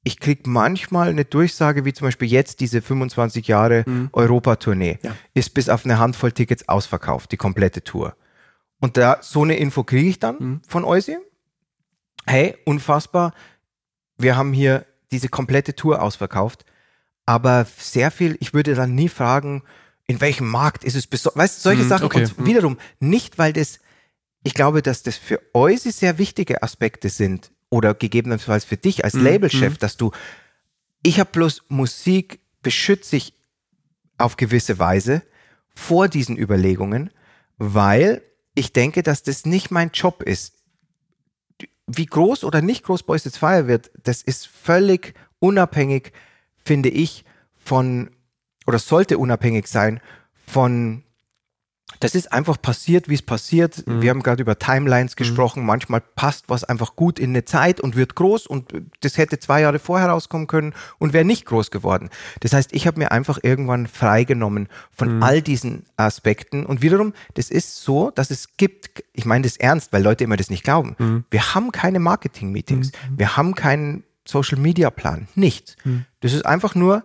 B: ich kriege manchmal eine Durchsage, wie zum Beispiel jetzt diese 25 Jahre
A: Mhm.
B: Europa-Tournee,
A: Ja.
B: ist bis auf eine Handvoll Tickets ausverkauft, die komplette Tour. Und da so eine Info kriege ich dann
A: Mhm.
B: von Eusi. Hey, unfassbar, wir haben hier diese komplette Tour ausverkauft, aber sehr viel, ich würde dann nie fragen, in welchem Markt ist es besonders, weißt du, solche
A: Mhm,
B: Sachen.
A: okay.
B: Und
A: Mhm.
B: wiederum, nicht weil das, ich glaube, dass das für Eusi sehr wichtige Aspekte sind oder gegebenenfalls für dich als
A: Mhm,
B: Labelchef, dass du, ich habe bloß Musik beschütze ich auf gewisse Weise vor diesen Überlegungen, weil ich denke, dass das nicht mein Job ist. Wie groß oder nicht groß Boys It's Fire wird, das ist völlig unabhängig, finde ich, von, oder sollte unabhängig sein von, das ist einfach passiert, wie es passiert. Wir haben gerade über Timelines gesprochen. Manchmal passt was einfach gut in eine Zeit und wird groß und das hätte zwei Jahre vorher rauskommen können und wäre nicht groß geworden. Das heißt, ich habe mir einfach irgendwann freigenommen von all diesen Aspekten und wiederum, das ist so, dass es gibt, ich meine das ernst, weil Leute immer das nicht glauben. Wir haben keine Marketing-Meetings. Wir haben keinen Social-Media-Plan. Nichts. Das ist einfach nur,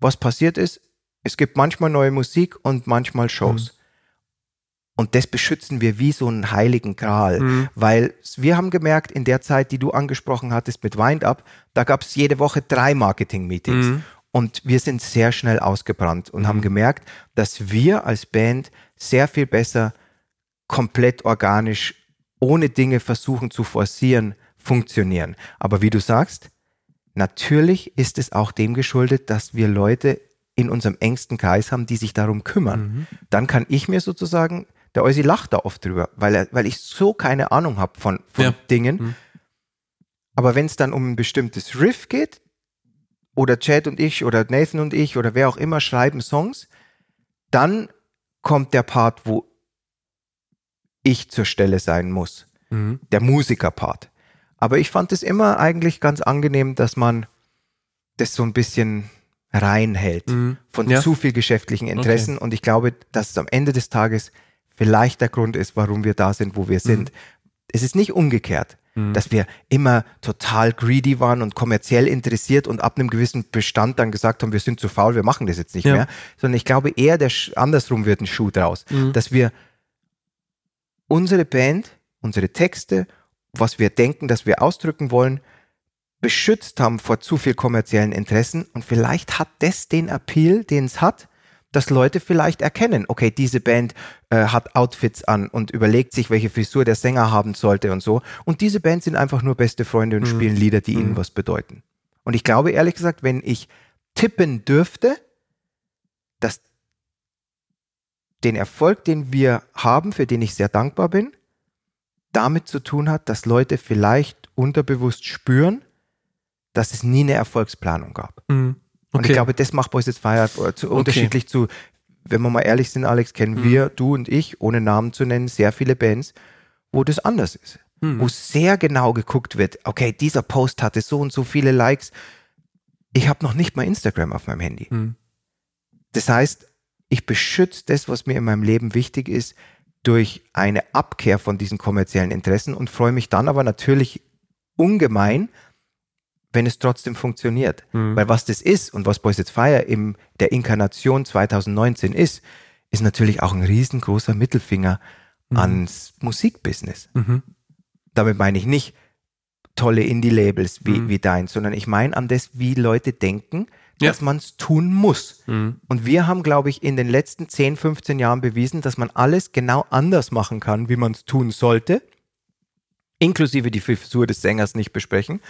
B: was passiert ist. Es gibt manchmal neue Musik und manchmal Shows. Und das beschützen wir wie so einen heiligen Gral, weil wir haben gemerkt, in der Zeit, die du angesprochen hattest mit Wind Up, da gab es jede Woche drei Marketing-Meetings. Und wir sind sehr schnell ausgebrannt und haben gemerkt, dass wir als Band sehr viel besser komplett organisch, ohne Dinge versuchen zu forcieren, funktionieren. Aber wie du sagst, natürlich ist es auch dem geschuldet, dass wir Leute in unserem engsten Kreis haben, die sich darum kümmern. Dann kann ich mir sozusagen, der Eusi lacht da oft drüber, weil, er, weil ich so keine Ahnung habe von, von
A: Ja.
B: Dingen. Aber wenn es dann um ein bestimmtes Riff geht, oder Chad und ich oder Nathan und ich oder wer auch immer schreiben Songs, dann kommt der Part, wo ich zur Stelle sein muss. Der Musikerpart. Aber ich fand es immer eigentlich ganz angenehm, dass man das so ein bisschen reinhält von
A: Ja.
B: zu viel geschäftlichen Interessen. Und ich glaube, dass es am Ende des Tages vielleicht der Grund ist, warum wir da sind, wo wir sind. Es ist nicht umgekehrt, dass wir immer total greedy waren und kommerziell interessiert und ab einem gewissen Bestand dann gesagt haben, wir sind zu faul, wir machen das jetzt nicht
A: Ja.
B: mehr. Sondern ich glaube eher, der Sch- andersrum wird ein Schuh draus, dass wir unsere Band, unsere Texte, was wir denken, dass wir ausdrücken wollen, beschützt haben vor zu viel kommerziellen Interessen und vielleicht hat das den Appeal, den es hat, dass Leute vielleicht erkennen, okay, diese Band äh, hat Outfits an und überlegt sich, welche Frisur der Sänger haben sollte und so. Und diese Band sind einfach nur beste Freunde und spielen Lieder, die ihnen was bedeuten. Und ich glaube ehrlich gesagt, wenn ich tippen dürfte, dass den Erfolg, den wir haben, für den ich sehr dankbar bin, damit zu tun hat, dass Leute vielleicht unterbewusst spüren, dass es nie eine Erfolgsplanung gab.
A: Mhm.
B: Und
A: Okay.
B: ich glaube, das macht Boys It's Fire äh, zu, unterschiedlich zu, wenn wir mal ehrlich sind, Alex, kennen
A: Mhm.
B: wir, du und ich, ohne Namen zu nennen, sehr viele Bands, wo das anders ist.
A: Mhm.
B: Wo sehr genau geguckt wird, okay, dieser Post hatte so und so viele Likes. Ich habe noch nicht mal Instagram auf meinem Handy.
A: Mhm.
B: Das heißt, ich beschütze das, was mir in meinem Leben wichtig ist, durch eine Abkehr von diesen kommerziellen Interessen und freue mich dann aber natürlich ungemein, wenn es trotzdem funktioniert.
A: Mhm.
B: Weil was das ist und was Boys It's Fire in der Inkarnation 2019 ist, ist natürlich auch ein riesengroßer Mittelfinger ans Musikbusiness.
A: Mhm.
B: Damit meine ich nicht tolle Indie-Labels wie,
A: Mhm.
B: wie dein, sondern ich meine an das, wie Leute denken,
A: Ja.
B: dass man es tun muss.
A: Mhm.
B: Und wir haben, glaube ich, in den letzten 10, 15 Jahren bewiesen, dass man alles genau anders machen kann, wie man es tun sollte, inklusive die Frisur des Sängers nicht besprechen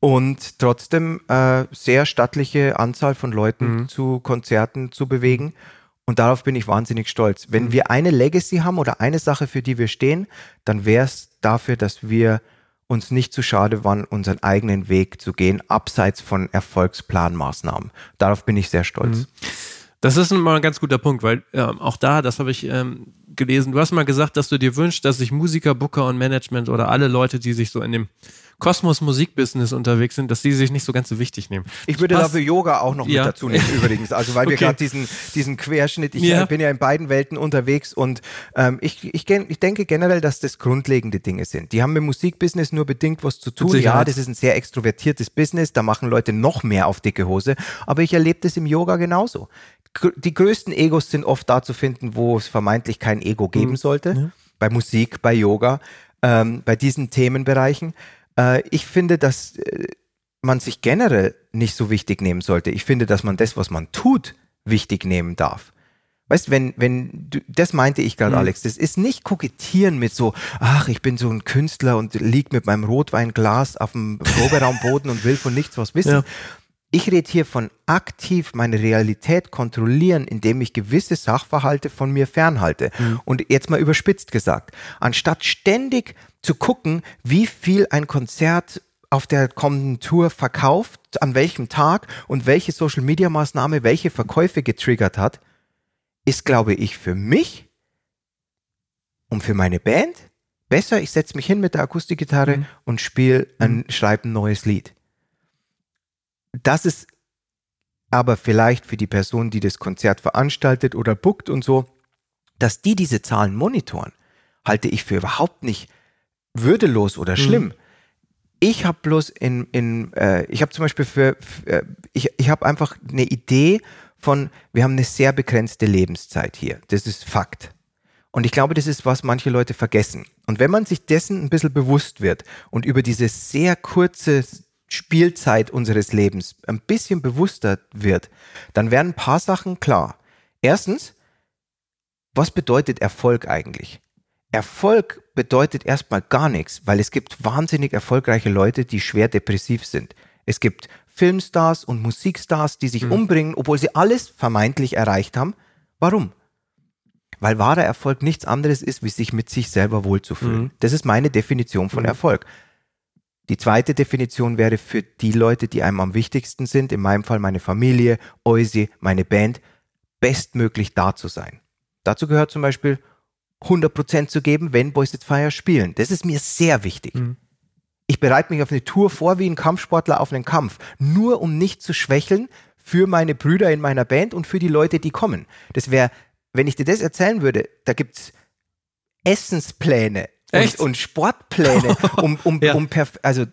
B: und trotzdem äh, sehr stattliche Anzahl von Leuten zu Konzerten zu bewegen. Und darauf bin ich wahnsinnig stolz. Wenn wir eine Legacy haben oder eine Sache, für die wir stehen, dann wäre es dafür, dass wir uns nicht zu schade waren, unseren eigenen Weg zu gehen, abseits von Erfolgsplanmaßnahmen. Darauf bin ich sehr stolz.
A: Das ist mal ein ganz guter Punkt, weil ähm, auch da, das habe ich ähm, gelesen, du hast mal gesagt, dass du dir wünschst, dass sich Musiker, Booker und Management oder alle Leute, die sich so in dem Kosmos Musikbusiness unterwegs sind, dass die sich nicht so ganz so wichtig nehmen.
B: Ich würde
A: Passt-
B: dafür Yoga auch noch
A: Ja.
B: mit dazu nehmen, übrigens. Also, weil wir
A: Okay.
B: gerade diesen, diesen Querschnitt, ich
A: Ja.
B: äh, bin ja in beiden Welten unterwegs und ähm, ich, ich, ich denke generell, dass das grundlegende Dinge sind. Die haben mit Musikbusiness nur bedingt was zu tun. Ja, das ist ein sehr extrovertiertes Business, da machen Leute noch mehr auf dicke Hose. Aber ich erlebe das im Yoga genauso. Die größten Egos sind oft da zu finden, wo es vermeintlich kein Ego
A: Mhm.
B: geben sollte. Bei Musik, bei Yoga, ähm, bei diesen Themenbereichen. Äh, ich finde, dass äh, man sich generell nicht so wichtig nehmen sollte. Ich finde, dass man das, was man tut, wichtig nehmen darf. Weißt, wenn, wenn, du, das meinte ich
A: Mhm.
B: gerade, Alex, das ist nicht kokettieren mit so, ach, ich bin so ein Künstler und lieg mit meinem Rotweinglas auf dem Proberaumboden und will von nichts was wissen.
A: Ja.
B: Ich rede hier von aktiv meine Realität kontrollieren, indem ich gewisse Sachverhalte von mir fernhalte. Und jetzt mal überspitzt gesagt, anstatt ständig zu gucken, wie viel ein Konzert auf der kommenden Tour verkauft, an welchem Tag und welche Social-Media-Maßnahme welche Verkäufe getriggert hat, ist, glaube ich, für mich und für meine Band besser, ich setze mich hin mit der Akustikgitarre und spiele ein, schreibe ein neues Lied. Das ist aber vielleicht für die Person, die das Konzert veranstaltet oder bookt und so, dass die diese Zahlen monitoren, halte ich für überhaupt nicht würdelos oder schlimm. Ich habe bloß in, in äh, ich habe zum Beispiel für, für äh, ich, ich habe einfach eine Idee von, wir haben eine sehr begrenzte Lebenszeit hier. Das ist Fakt. Und ich glaube, das ist, was manche Leute vergessen. Und wenn man sich dessen ein bisschen bewusst wird und über diese sehr kurze Spielzeit unseres Lebens ein bisschen bewusster wird, dann werden ein paar Sachen klar. Erstens, was bedeutet Erfolg eigentlich? Erfolg bedeutet erstmal gar nichts, weil es gibt wahnsinnig erfolgreiche Leute, die schwer depressiv sind. Es gibt Filmstars und Musikstars, die sich umbringen, obwohl sie alles vermeintlich erreicht haben. Warum? Weil wahrer Erfolg nichts anderes ist, wie sich mit sich selber wohlzufühlen. Das ist meine Definition von Erfolg. Die zweite Definition wäre für die Leute, die einem am wichtigsten sind, in meinem Fall meine Familie, Eusi, meine Band, bestmöglich da zu sein. Dazu gehört zum Beispiel 100% zu geben, wenn Boys at Fire spielen. Das ist mir sehr wichtig.
A: Mhm.
B: Ich bereite mich auf eine Tour vor wie ein Kampfsportler auf einen Kampf, nur um nicht zu schwächeln für meine Brüder in meiner Band und für die Leute, die kommen. Das wäre, wenn ich dir das erzählen würde, da gibt's Essenspläne,
A: Echt?
B: Und, und Sportpläne, um, um,
A: Ja.
B: um also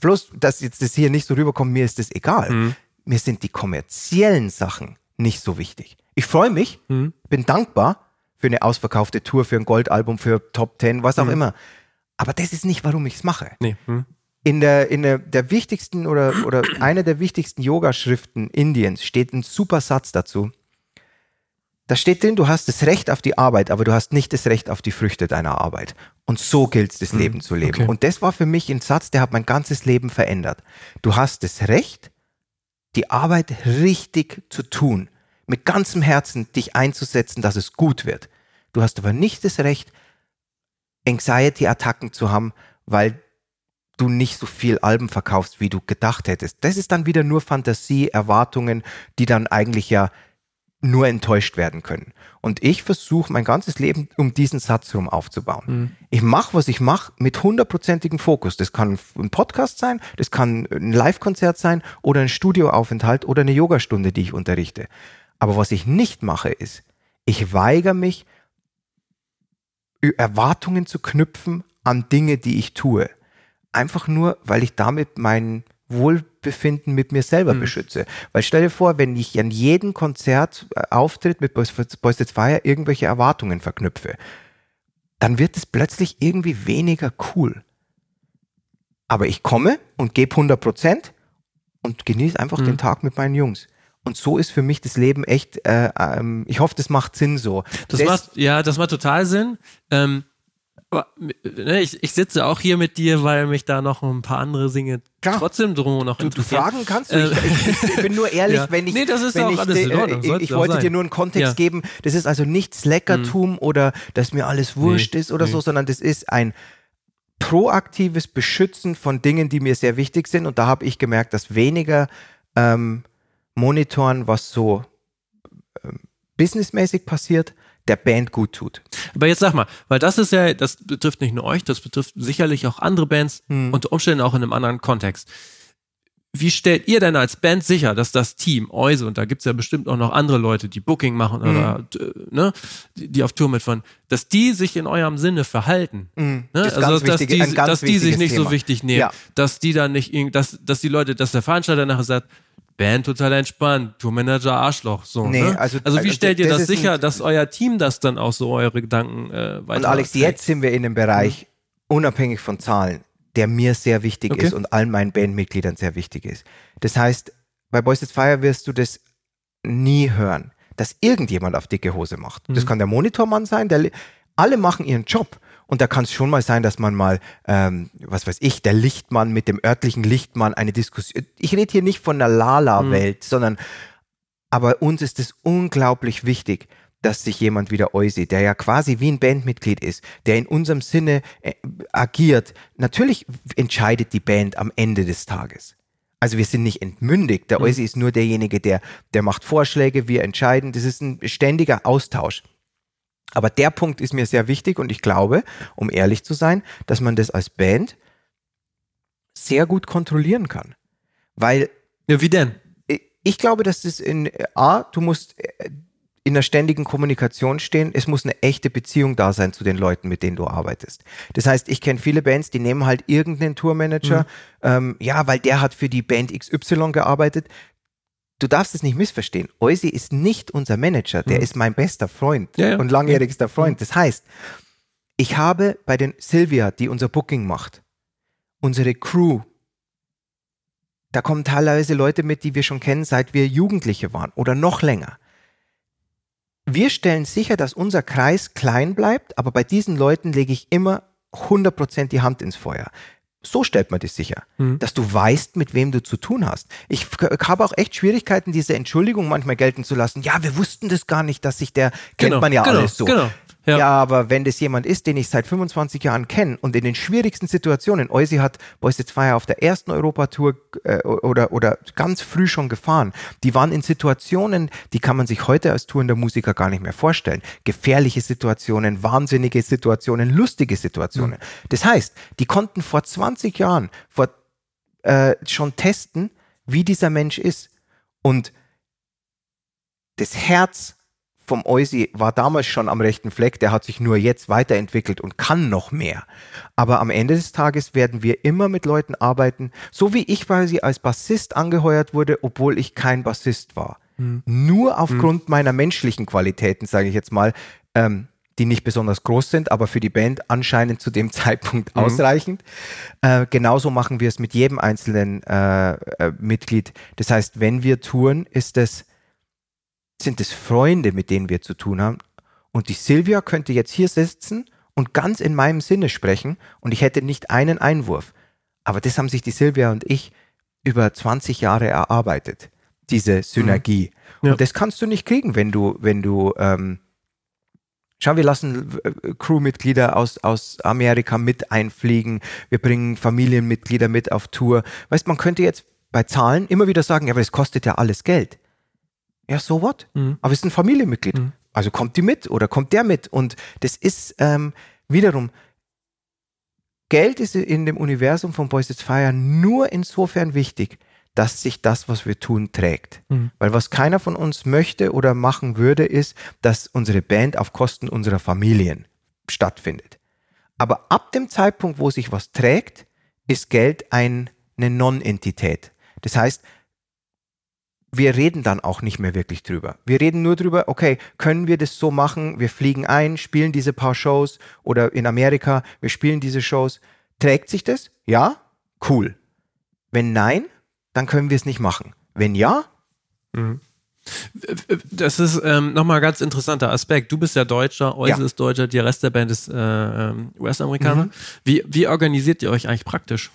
B: bloß, dass jetzt das hier nicht so rüberkommt, mir ist das egal.
A: Mhm.
B: Mir sind die kommerziellen Sachen nicht so wichtig. Ich freue mich,
A: Mhm.
B: bin dankbar für eine ausverkaufte Tour, für ein Goldalbum, für Top Ten, was auch
A: Mhm.
B: immer. Aber das ist nicht, warum ich es mache.
A: Nee. Hm.
B: In der, in der, der wichtigsten oder, oder einer der wichtigsten Yoga-Schriften Indiens steht ein super Satz dazu. Da steht drin, du hast das Recht auf die Arbeit, aber du hast nicht das Recht auf die Früchte deiner Arbeit. Und so gilt es, das Leben zu leben.
A: okay.
B: Und das war für mich ein Satz, der hat mein ganzes Leben verändert. Du hast das Recht, die Arbeit richtig zu tun, mit ganzem Herzen dich einzusetzen, dass es gut wird. Du hast aber nicht das Recht, Anxiety-Attacken zu haben, weil du nicht so viel Alben verkaufst, wie du gedacht hättest. Das ist dann wieder nur Fantasie, Erwartungen, die dann eigentlich ja nur enttäuscht werden können. Und ich versuche mein ganzes Leben um diesen Satz rum aufzubauen. Ich mache, was ich mache, mit hundertprozentigem Fokus. Das kann ein Podcast sein, das kann ein Live-Konzert sein oder ein Studioaufenthalt oder eine Yogastunde, die ich unterrichte. Aber was ich nicht mache, ist, ich weigere mich, Erwartungen zu knüpfen an Dinge, die ich tue. Einfach nur, weil ich damit mein Wohlbefinden mit mir selber beschütze. Weil stell dir vor, wenn ich an jedem Konzert, äh, Auftritt mit Boys, Boys That Fire irgendwelche Erwartungen verknüpfe, dann wird es plötzlich irgendwie weniger cool. Aber ich komme und gebe 100 Prozent und genieße einfach den Tag mit meinen Jungs. Und so ist für mich das Leben echt, äh, ähm, ich hoffe, das macht Sinn so.
A: Das, macht, ja, das macht total Sinn. Ähm, aber, ne, ich, ich sitze auch hier mit dir, weil mich da noch ein paar andere Dinge
B: Klar.
A: trotzdem drum noch
B: Du, du
A: interessieren.
B: fragen kannst du. Ich, ich, ich bin nur ehrlich,
A: Ja.
B: wenn ich.
A: Nee, das ist auch
B: ich,
A: alles in
B: äh,
A: Ordnung.
B: Ich,
A: Soll's
B: ich wollte
A: sein.
B: dir nur einen Kontext
A: Ja. Mhm.
B: geben. Das ist also nicht Slackertum oder dass mir alles wurscht
A: Nee,
B: ist oder
A: nee.
B: so, sondern das ist ein proaktives Beschützen von Dingen, die mir sehr wichtig sind. Und da habe ich gemerkt, dass weniger ähm, monitoren, was so ähm, businessmäßig passiert, der Band gut tut.
A: Aber jetzt sag mal, weil das ist ja, das betrifft nicht nur euch, das betrifft sicherlich auch andere Bands,
B: Hm.
A: unter Umständen auch in einem anderen Kontext. Wie stellt ihr denn als Band sicher, dass das Team, Euse, und da gibt's ja bestimmt auch noch andere Leute, die Booking machen oder äh, ne, die, auf Tour mitfahren, dass die sich in eurem Sinne verhalten? Ne?
B: Das
A: Also,
B: ganz
A: dass,
B: wichtige-
A: die,
B: ein ganz
A: dass die sich nicht so
B: Thema.
A: wichtig nehmen,
B: Ja.
A: dass die dann nicht, dass, dass die Leute, dass der Veranstalter nachher sagt, Band total entspannt, Tourmanager Arschloch, so.
B: Nee,
A: ne?
B: also-
A: also wie
B: also
A: stellt ihr
B: das
A: das, sicher, dass euer Team das dann auch so eure Gedanken äh, weiter
B: Und Alex,
A: trägt?
B: jetzt sind wir in einem Bereich, unabhängig von Zahlen, der mir sehr wichtig
A: Okay.
B: ist und allen meinen Bandmitgliedern sehr wichtig ist. Das heißt, bei Boys It's Fire wirst du das nie hören, dass irgendjemand auf dicke Hose macht. Das kann der Monitormann sein, der, alle machen ihren Job. Und da kann es schon mal sein, dass man mal, ähm, was weiß ich, der Lichtmann mit dem örtlichen Lichtmann eine Diskussion. Ich rede hier nicht von der Lala-Welt, sondern aber uns ist es unglaublich wichtig, dass sich jemand wie der Eusi, der ja quasi wie ein Bandmitglied ist, der in unserem Sinne äh, agiert, natürlich entscheidet die Band am Ende des Tages. Also wir sind nicht entmündigt. Der Eusi ist nur derjenige, der, der macht Vorschläge, wir entscheiden. Das ist ein ständiger Austausch. Aber der Punkt ist mir sehr wichtig und ich glaube, um ehrlich zu sein, dass man das als Band sehr gut kontrollieren kann. Weil
A: Ja, wie denn?
B: ich glaube, dass das in A, du musst äh, in einer ständigen Kommunikation stehen. Es muss eine echte Beziehung da sein zu den Leuten, mit denen du arbeitest. Das heißt, ich kenne viele Bands, die nehmen halt irgendeinen Tourmanager, ähm, ja, weil der hat für die Band XY gearbeitet. Du darfst es nicht missverstehen. Eusi ist nicht unser Manager, der ist mein bester Freund
A: Ja, ja.
B: und langjährigster Freund. Das heißt, ich habe bei den Sylvia, die unser Booking macht, unsere Crew, da kommen teilweise Leute mit, die wir schon kennen, seit wir Jugendliche waren oder noch länger. Wir stellen sicher, dass unser Kreis klein bleibt, aber bei diesen Leuten lege ich immer 100% die Hand ins Feuer. So stellt man das sicher, dass du weißt, mit wem du zu tun hast. Ich habe auch echt Schwierigkeiten, diese Entschuldigung manchmal gelten zu lassen. Ja, wir wussten das gar nicht, dass sich der, kennt man ja
A: genau,
B: alles so.
A: Genau.
B: Ja. ja. aber wenn das jemand ist, den ich seit 25 Jahren kenne und in den schwierigsten Situationen, Eusi hat Boys jetzt war ja auf der ersten Europatour äh, oder, oder ganz früh schon gefahren, die waren in Situationen, die kann man sich heute als tourender Musiker gar nicht mehr vorstellen. Gefährliche Situationen, wahnsinnige Situationen, lustige Situationen. Mhm. Das heißt, die konnten vor 20 Jahren vor, äh, schon testen, wie dieser Mensch ist. Und das Herz vom Eusi war damals schon am rechten Fleck, der hat sich nur jetzt weiterentwickelt und kann noch mehr. Aber am Ende des Tages werden wir immer mit Leuten arbeiten, so wie ich quasi als Bassist angeheuert wurde, obwohl ich kein Bassist war. Mhm. Nur aufgrund mhm. meiner menschlichen Qualitäten, sage ich jetzt mal, ähm, die nicht besonders groß sind, aber für die Band anscheinend zu dem Zeitpunkt mhm. ausreichend. Äh, genauso machen wir es mit jedem einzelnen äh, äh, Mitglied. Das heißt, wenn wir touren, ist es sind es Freunde, mit denen wir zu tun haben. Und die Silvia könnte jetzt hier sitzen und ganz in meinem Sinne sprechen und ich hätte nicht einen Einwurf. Aber das haben sich die Silvia und ich über 20 Jahre erarbeitet, diese Synergie. Mhm. Ja. Und das kannst du nicht kriegen, wenn du, wenn du, ähm, schau, wir lassen äh, Crewmitglieder aus, aus Amerika mit einfliegen, wir bringen Familienmitglieder mit auf Tour. Weißt, man könnte jetzt bei Zahlen immer wieder sagen, ja, aber es kostet ja alles Geld. Ja, so what? Mhm. Aber es ist ein Familienmitglied. Mhm. Also kommt die mit oder kommt der mit? Und das ist ähm, wiederum, Geld ist in dem Universum von Boys It's Fire nur insofern wichtig, dass sich das, was wir tun, trägt. Mhm. Weil was keiner von uns möchte oder machen würde, ist, dass unsere Band auf Kosten unserer Familien stattfindet. Aber ab dem Zeitpunkt, wo sich was trägt, ist Geld ein, eine Non-Entität. Das heißt, wir reden dann auch nicht mehr wirklich drüber. Wir reden nur drüber, okay, können wir das so machen? Wir fliegen ein, spielen diese paar Shows oder in Amerika, wir spielen diese Shows. Trägt sich das? Ja? Cool. Wenn nein, dann können wir es nicht machen. Wenn ja? Mhm.
A: Das ist ähm, nochmal ein ganz interessanter Aspekt. Du bist ja Deutscher, Euse ja. ist Deutscher, der Rest der Band ist äh, ähm, US-Amerikaner. Mhm. Wie, wie organisiert ihr euch eigentlich praktisch?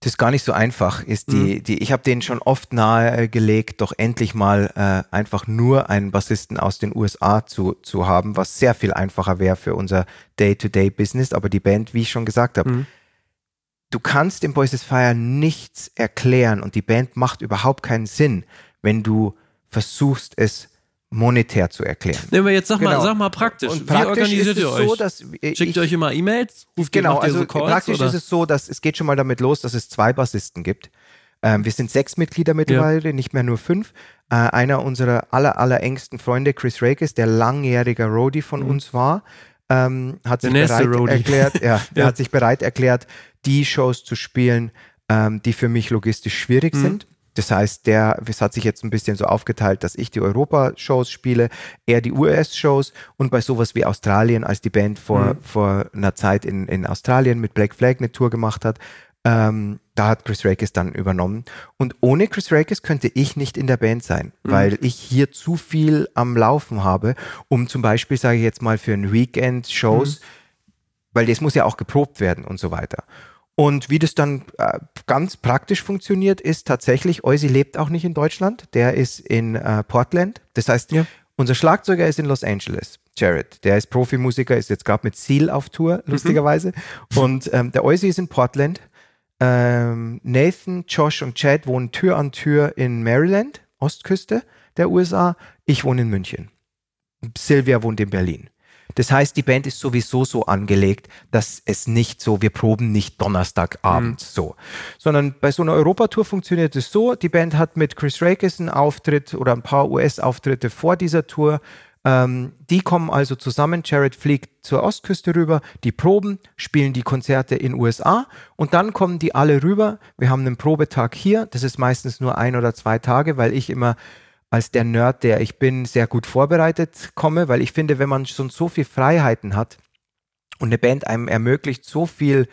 B: Das ist gar nicht so einfach. Ist die, mhm. die, ich habe denen schon oft nahegelegt, doch endlich mal äh, einfach nur einen Bassisten aus den USA zu, zu haben, was sehr viel einfacher wäre für unser Day-to-Day-Business. Aber die Band, wie ich schon gesagt habe, mhm. du kannst im Voices Fire nichts erklären und die Band macht überhaupt keinen Sinn, wenn du versuchst, es monetär zu erklären.
A: Nehmen wir jetzt, sag, genau. mal, sag mal praktisch. Und praktisch Wie organisiert ihr euch? So, dass Schickt ich, euch immer E-Mails?
B: Genau, also so Calls, praktisch oder? ist es so, dass es geht schon mal damit los, dass es zwei Bassisten gibt. Ähm, wir sind sechs Mitglieder mittlerweile, ja. nicht mehr nur fünf. Äh, einer unserer aller, aller engsten Freunde, Chris Rakes, der langjähriger Roadie von mhm. uns war, ähm, hat sich bereit erklärt, ja, ja. hat sich bereit erklärt, die Shows zu spielen, ähm, die für mich logistisch schwierig mhm. sind. Das heißt, der, es hat sich jetzt ein bisschen so aufgeteilt, dass ich die Europa-Shows spiele, er die US-Shows und bei sowas wie Australien, als die Band vor, mhm. vor einer Zeit in, in Australien mit Black Flag eine Tour gemacht hat, ähm, da hat Chris Rakes dann übernommen. Und ohne Chris Rakes könnte ich nicht in der Band sein, mhm. weil ich hier zu viel am Laufen habe, um zum Beispiel, sage ich jetzt mal, für ein Weekend-Shows, mhm. weil das muss ja auch geprobt werden und so weiter. Und wie das dann äh, ganz praktisch funktioniert, ist tatsächlich, Eusi lebt auch nicht in Deutschland, der ist in äh, Portland. Das heißt, ja. unser Schlagzeuger ist in Los Angeles, Jared. Der ist Profimusiker, ist jetzt gerade mit Seal auf Tour, mhm. lustigerweise. Mhm. Und ähm, der Eusi ist in Portland. Ähm, Nathan, Josh und Chad wohnen Tür an Tür in Maryland, Ostküste der USA. Ich wohne in München. Sylvia wohnt in Berlin. Das heißt, die Band ist sowieso so angelegt, dass es nicht so, wir proben nicht Donnerstagabend mhm. so, sondern bei so einer Europatour funktioniert es so, die Band hat mit Chris Rakes einen Auftritt oder ein paar US-Auftritte vor dieser Tour. Ähm, die kommen also zusammen. Jared fliegt zur Ostküste rüber, die proben, spielen die Konzerte in USA und dann kommen die alle rüber. Wir haben einen Probetag hier. Das ist meistens nur ein oder zwei Tage, weil ich immer als der Nerd, der ich bin, sehr gut vorbereitet komme, weil ich finde, wenn man schon so viel Freiheiten hat und eine Band einem ermöglicht, so viel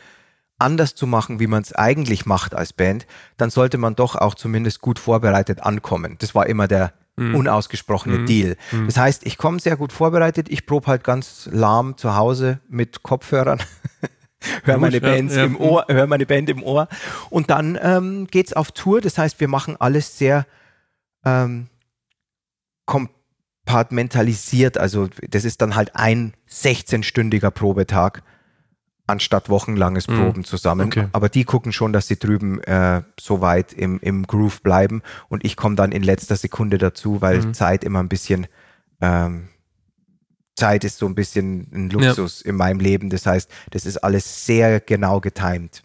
B: anders zu machen, wie man es eigentlich macht als Band, dann sollte man doch auch zumindest gut vorbereitet ankommen. Das war immer der mhm. unausgesprochene mhm. Deal. Mhm. Das heißt, ich komme sehr gut vorbereitet, ich probe halt ganz lahm zu Hause mit Kopfhörern. hör meine Bands ja, im Ohr, hör meine Band im Ohr. Und dann ähm, geht's auf Tour. Das heißt, wir machen alles sehr ähm, kompartmentalisiert. Also das ist dann halt ein 16-stündiger Probetag anstatt wochenlanges
A: Mhm.
B: Proben zusammen.
A: Okay.
B: Aber die gucken schon, dass sie drüben äh, so weit im, im Groove bleiben und ich komme dann in letzter Sekunde dazu, weil
A: Mhm.
B: Zeit immer ein bisschen ähm, Zeit ist so ein bisschen ein Luxus in meinem Leben. Das heißt, das ist alles sehr genau getimed.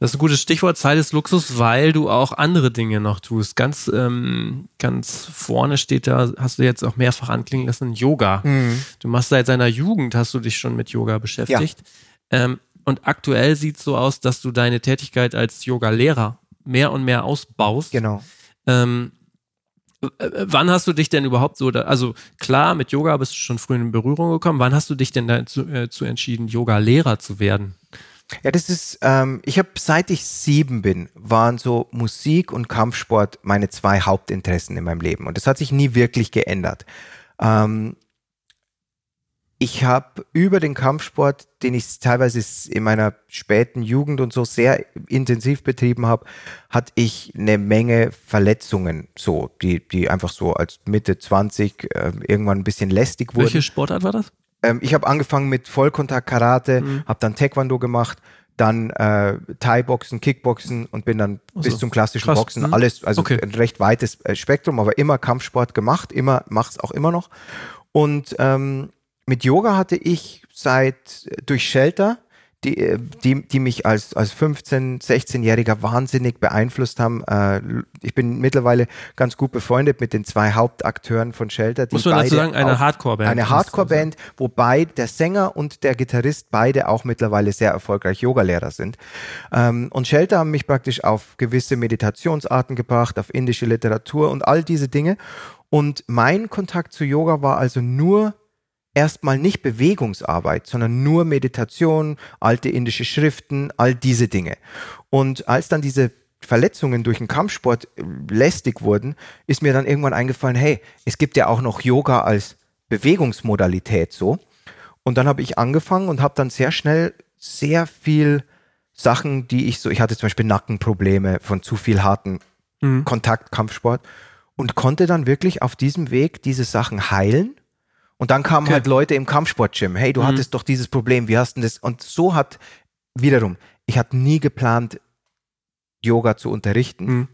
A: Das ist ein gutes Stichwort, Zeit ist Luxus, weil du auch andere Dinge noch tust. Ganz, ähm, ganz vorne steht da, hast du jetzt auch mehrfach anklingen lassen, Yoga. Du machst seit deiner Jugend, hast du dich schon mit Yoga beschäftigt. Ähm, und aktuell sieht es so aus, dass du deine Tätigkeit als Yoga-Lehrer mehr und mehr ausbaust.
B: Genau.
A: Ähm, äh, äh, wann hast du dich denn überhaupt so, da, also klar, mit Yoga bist du schon früh in Berührung gekommen. Wann hast du dich denn dazu äh, zu entschieden, Yoga-Lehrer zu werden?
B: Ja, das ist, ähm, ich habe seit ich sieben bin, waren so Musik und Kampfsport meine zwei Hauptinteressen in meinem Leben. Und das hat sich nie wirklich geändert. Ähm, ich habe über den Kampfsport, den ich teilweise in meiner späten Jugend und so sehr intensiv betrieben habe, hatte ich eine Menge Verletzungen, so, die, die einfach so als Mitte 20 äh, irgendwann ein bisschen lästig wurden.
A: Welche Sportart war das?
B: Ähm, ich habe angefangen mit Vollkontakt-Karate,
A: Mhm.
B: habe dann Taekwondo gemacht, dann äh, Thai-Boxen, Kickboxen und bin dann
A: Ach
B: bis zum klassischen
A: Krass.
B: Boxen
A: Mhm.
B: alles, also
A: Okay.
B: ein recht weites äh, Spektrum, aber immer Kampfsport gemacht, immer mach's auch immer noch. Und ähm, mit Yoga hatte ich seit äh, durch Shelter, die, äh, die, die mich als, als 15-, 16-Jähriger wahnsinnig beeinflusst haben. Äh, ich bin mittlerweile ganz gut befreundet mit den zwei Hauptakteuren von Shelter. Die
A: Muss man dazu sagen, eine Hardcore-Band.
B: Eine Hardcore-Band, wobei der Sänger und der Gitarrist beide auch mittlerweile sehr erfolgreich Yogalehrer sind. Ähm, und Shelter haben mich praktisch auf gewisse Meditationsarten gebracht, auf indische Literatur und all diese Dinge. Und mein Kontakt zu Yoga war also nur erstmal nicht Bewegungsarbeit, sondern nur Meditation, alte indische Schriften, all diese Dinge. Und als dann diese Verletzungen durch den Kampfsport äh, lästig wurden, ist mir dann irgendwann eingefallen, hey, es gibt ja auch noch Yoga als Bewegungsmodalität so. Und dann habe ich angefangen und habe dann sehr schnell sehr viel Sachen, die ich so, ich hatte zum Beispiel Nackenprobleme von zu viel harten
A: Mhm.
B: Kontakt, Kampfsport und konnte dann wirklich auf diesem Weg diese Sachen heilen. Und dann kamen
A: Okay.
B: halt Leute im Kampfsport-Gym, hey, du
A: Mhm.
B: hattest doch dieses Problem, wie hast du das? Und so hat, wiederum, ich hatte nie geplant, Yoga zu unterrichten.
A: Mhm.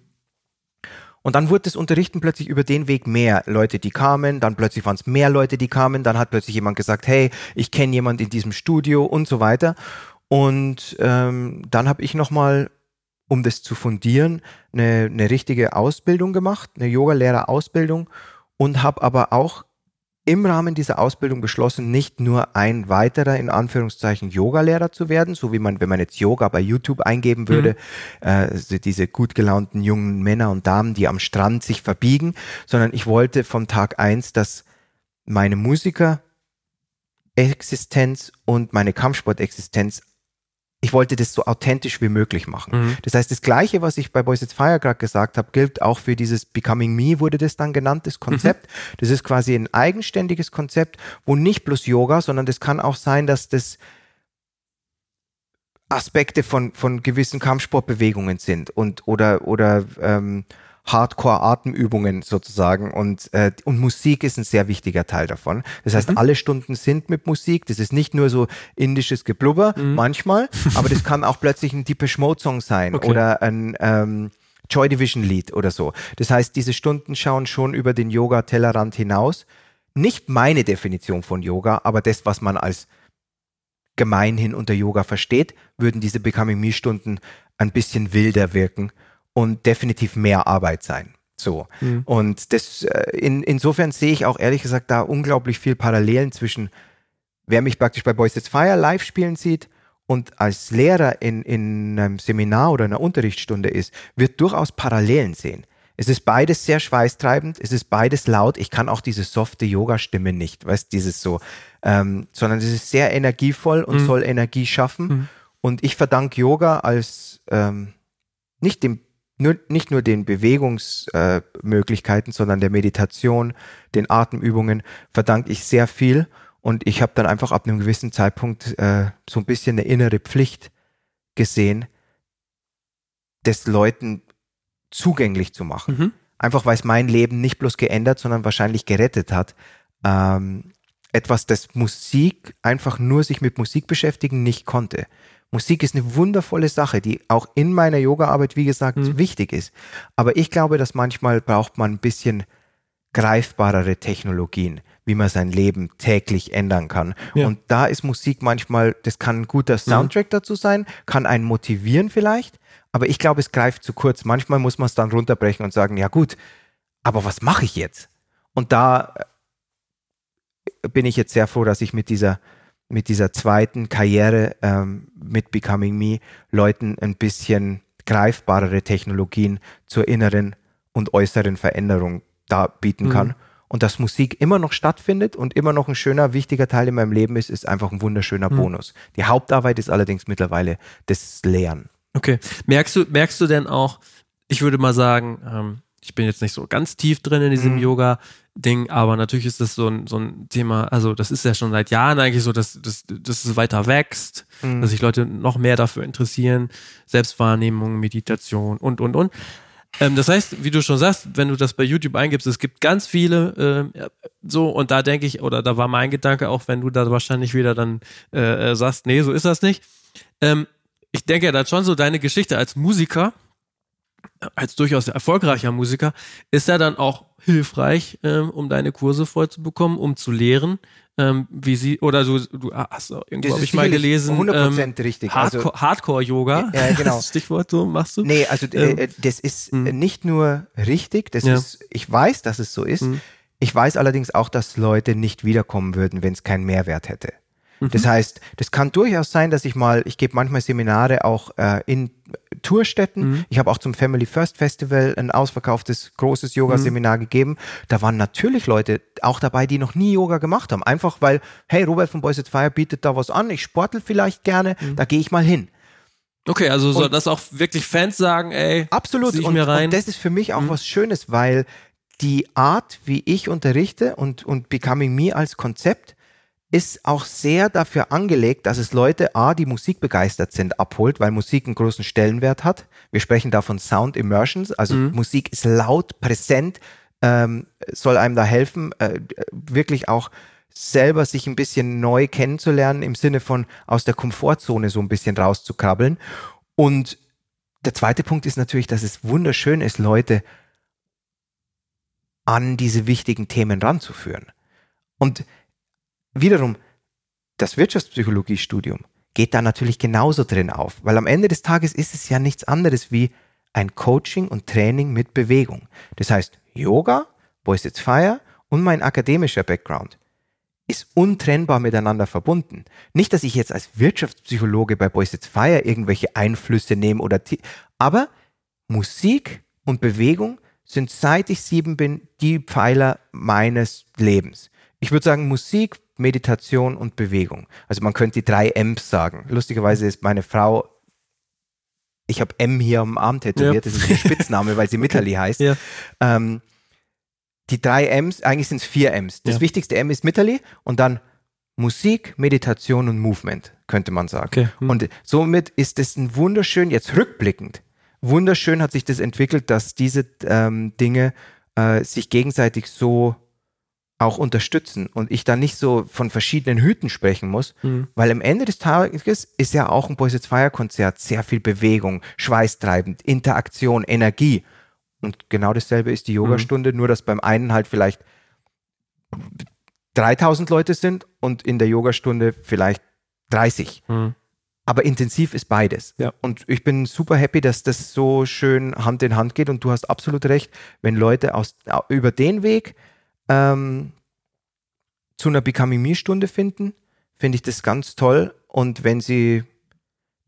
B: Und dann wurde das Unterrichten plötzlich über den Weg mehr Leute, die kamen, dann plötzlich waren es mehr Leute, die kamen, dann hat plötzlich jemand gesagt, hey, ich kenne jemand in diesem Studio und so weiter. Und ähm, dann habe ich nochmal, um das zu fundieren, eine, eine richtige Ausbildung gemacht, eine Yoga-Lehrer-Ausbildung und habe aber auch im Rahmen dieser Ausbildung beschlossen, nicht nur ein weiterer, in Anführungszeichen, Yoga-Lehrer zu werden, so wie man, wenn man jetzt Yoga bei YouTube eingeben würde, äh, so diese gut gelaunten jungen Männer und Damen, die am Strand sich verbiegen, sondern ich wollte vom Tag eins, dass meine Musiker-Existenz und meine Kampfsport-Existenz, ich wollte das so authentisch wie möglich machen.
A: Mhm.
B: Das heißt, das Gleiche, was ich bei Boys It's Fire gerade gesagt habe, gilt auch für dieses Becoming Me, wurde das dann genannt, das Konzept. Das ist quasi ein eigenständiges Konzept, wo nicht bloß Yoga, sondern das kann auch sein, dass das Aspekte von, von gewissen Kampfsportbewegungen sind und oder, oder ähm, Hardcore-Atemübungen sozusagen und, äh, und Musik ist ein sehr wichtiger Teil davon. Das heißt, alle Stunden sind mit Musik. Das ist nicht nur so indisches Geblubber, manchmal, aber das kann auch plötzlich ein Deepish Mode Song sein
A: Okay.
B: oder ein ähm, Joy Division Lied oder so. Das heißt, diese Stunden schauen schon über den Yoga-Tellerrand hinaus. Nicht meine Definition von Yoga, aber das, was man als gemeinhin unter Yoga versteht, würden diese Becoming Me-Stunden ein bisschen wilder wirken und definitiv mehr Arbeit sein. So.
A: Mhm.
B: Und das, äh, in, insofern sehe ich auch ehrlich gesagt da unglaublich viel Parallelen zwischen, wer mich praktisch bei Boys It's Fire live spielen sieht und als Lehrer in, in einem Seminar oder einer Unterrichtsstunde ist, wird durchaus Parallelen sehen. Es ist beides sehr schweißtreibend, es ist beides laut. Ich kann auch diese softe Yoga-Stimme nicht, weißt dieses so, ähm, sondern es ist sehr energievoll und
A: Mhm.
B: soll Energie schaffen.
A: Mhm.
B: Und ich verdanke Yoga als ähm, nicht dem nur, nicht nur den Bewegungsmöglichkeiten, äh, sondern der Meditation, den Atemübungen verdanke ich sehr viel. Und ich habe dann einfach ab einem gewissen Zeitpunkt äh, so ein bisschen eine innere Pflicht gesehen, das Leuten zugänglich zu machen.
A: Mhm.
B: Einfach weil es mein Leben nicht bloß geändert, sondern wahrscheinlich gerettet hat, ähm, etwas, das Musik einfach nur sich mit Musik beschäftigen nicht konnte. Musik ist eine wundervolle Sache, die auch in meiner Yoga-Arbeit, wie gesagt,
A: Mhm.
B: wichtig ist. Aber ich glaube, dass manchmal braucht man ein bisschen greifbarere Technologien, wie man sein Leben täglich ändern kann.
A: Ja.
B: Und da ist Musik manchmal, das kann ein guter Soundtrack dazu sein, kann einen motivieren vielleicht, aber ich glaube, es greift zu kurz. Manchmal muss man es dann runterbrechen und sagen, ja gut, aber was mache ich jetzt? Und da äh, bin ich jetzt sehr froh, dass ich mit dieser, mit dieser zweiten Karriere ähm, mit Becoming Me Leuten ein bisschen greifbarere Technologien zur inneren und äußeren Veränderung da bieten
A: Mhm.
B: kann. Und dass Musik immer noch stattfindet und immer noch ein schöner, wichtiger Teil in meinem Leben ist, ist einfach ein wunderschöner
A: Mhm.
B: Bonus. Die Hauptarbeit ist allerdings mittlerweile das Lehren.
A: Okay. Merkst du, merkst du denn auch, ich würde mal sagen, ähm, ich bin jetzt nicht so ganz tief drin in diesem
B: Mhm.
A: Yoga-Ding, aber natürlich ist das so ein, so ein Thema, also das ist ja schon seit Jahren eigentlich so, dass, dass, dass es weiter wächst,
B: Mhm.
A: dass sich Leute noch mehr dafür interessieren, Selbstwahrnehmung, Meditation und, und, und. Ähm, das heißt, wie du schon sagst, wenn du das bei YouTube eingibst, es gibt ganz viele ja, so und da denke ich, oder da war mein Gedanke auch, wenn du da wahrscheinlich wieder dann äh, äh, sagst, nee, so ist das nicht. Ähm, ich denke ja dann schon so, deine Geschichte als Musiker, als durchaus erfolgreicher Musiker, ist ja dann auch hilfreich, ähm, um deine Kurse voll zu bekommen, um zu lehren, ähm, wie sie, oder du, du hast irgendwo, habe ich mal gelesen,
B: 100% richtig. Also-
A: Hardcore, Hardcore-Yoga,
B: Ja, genau.
A: Stichwort so machst du.
B: Nee, also
A: Ähm,
B: äh, das ist
A: mh.
B: äh, nicht nur richtig, das
A: Ja.
B: ist, ich weiß, dass es so ist.
A: Mhm.
B: Ich weiß allerdings auch, dass Leute nicht wiederkommen würden, wenn es keinen Mehrwert hätte.
A: Mhm.
B: Das heißt, das kann durchaus sein, dass ich mal, ich gebe manchmal Seminare auch äh, in Tourstätten.
A: Mhm.
B: Ich habe auch zum Family First Festival ein ausverkauftes großes Yoga-Seminar gegeben. Da waren natürlich Leute auch dabei, die noch nie Yoga gemacht haben. Einfach weil, hey, Robert von Boys at Fire bietet da was an, ich sportel vielleicht gerne,
A: Mhm.
B: da gehe ich mal hin.
A: Okay, also so,
B: Und-
A: dass auch wirklich Fans sagen, ey,
B: Absolut.
A: ich
B: und,
A: mir rein.
B: und das ist für mich auch
A: Mhm.
B: was Schönes, weil die Art, wie ich unterrichte und, und Becoming Me als Konzept ist auch sehr dafür angelegt, dass es Leute, A, die Musik begeistert sind, abholt, weil Musik einen großen Stellenwert hat. Wir sprechen da von Sound Immersions, also
A: Mhm.
B: Musik ist laut, präsent, ähm, soll einem da helfen, äh, wirklich auch selber sich ein bisschen neu kennenzulernen, im Sinne von aus der Komfortzone so ein bisschen rauszukrabbeln. Und der zweite Punkt ist natürlich, dass es wunderschön ist, Leute an diese wichtigen Themen ranzuführen. Und wiederum, das Wirtschaftspsychologiestudium geht da natürlich genauso drin auf, weil am Ende des Tages ist es ja nichts anderes wie ein Coaching und Training mit Bewegung. Das heißt, Yoga, Boys It's Fire und mein akademischer Background ist untrennbar miteinander verbunden. Nicht, dass ich jetzt als Wirtschaftspsychologe bei Boys It's Fire irgendwelche Einflüsse nehme oder, aber Musik und Bewegung sind seit ich sieben bin die Pfeiler meines Lebens. Ich würde sagen Musik, Meditation und Bewegung. Also man könnte die drei M's sagen. Lustigerweise ist meine Frau, ich habe M hier am Arm tätowiert,
A: Ja.
B: das ist ihr Spitzname, weil sie Mitterli heißt.
A: Ja.
B: Ähm, die drei M's, eigentlich sind es vier M's. Das
A: Ja.
B: wichtigste M ist Mitterli und dann Musik, Meditation und Movement, könnte man sagen.
A: Okay. Hm.
B: Und somit ist es ein wunderschön, jetzt rückblickend, wunderschön hat sich das entwickelt, dass diese ähm, Dinge äh, sich gegenseitig so auch unterstützen und ich da nicht so von verschiedenen Hüten sprechen muss,
A: Mhm.
B: weil am Ende des Tages ist ja auch ein Boys It's Fire Konzert sehr viel Bewegung, schweißtreibend, Interaktion, Energie. Und genau dasselbe ist die Yogastunde, nur dass beim einen halt vielleicht 3000 Leute sind und in der Yogastunde vielleicht 30.
A: Mhm.
B: Aber intensiv ist beides.
A: Ja.
B: Und ich bin super happy, dass das so schön Hand in Hand geht. Und du hast absolut recht, wenn Leute aus, über den Weg ähm, zu einer Becoming Me-Stunde finden, finde ich das ganz toll. Und wenn sie,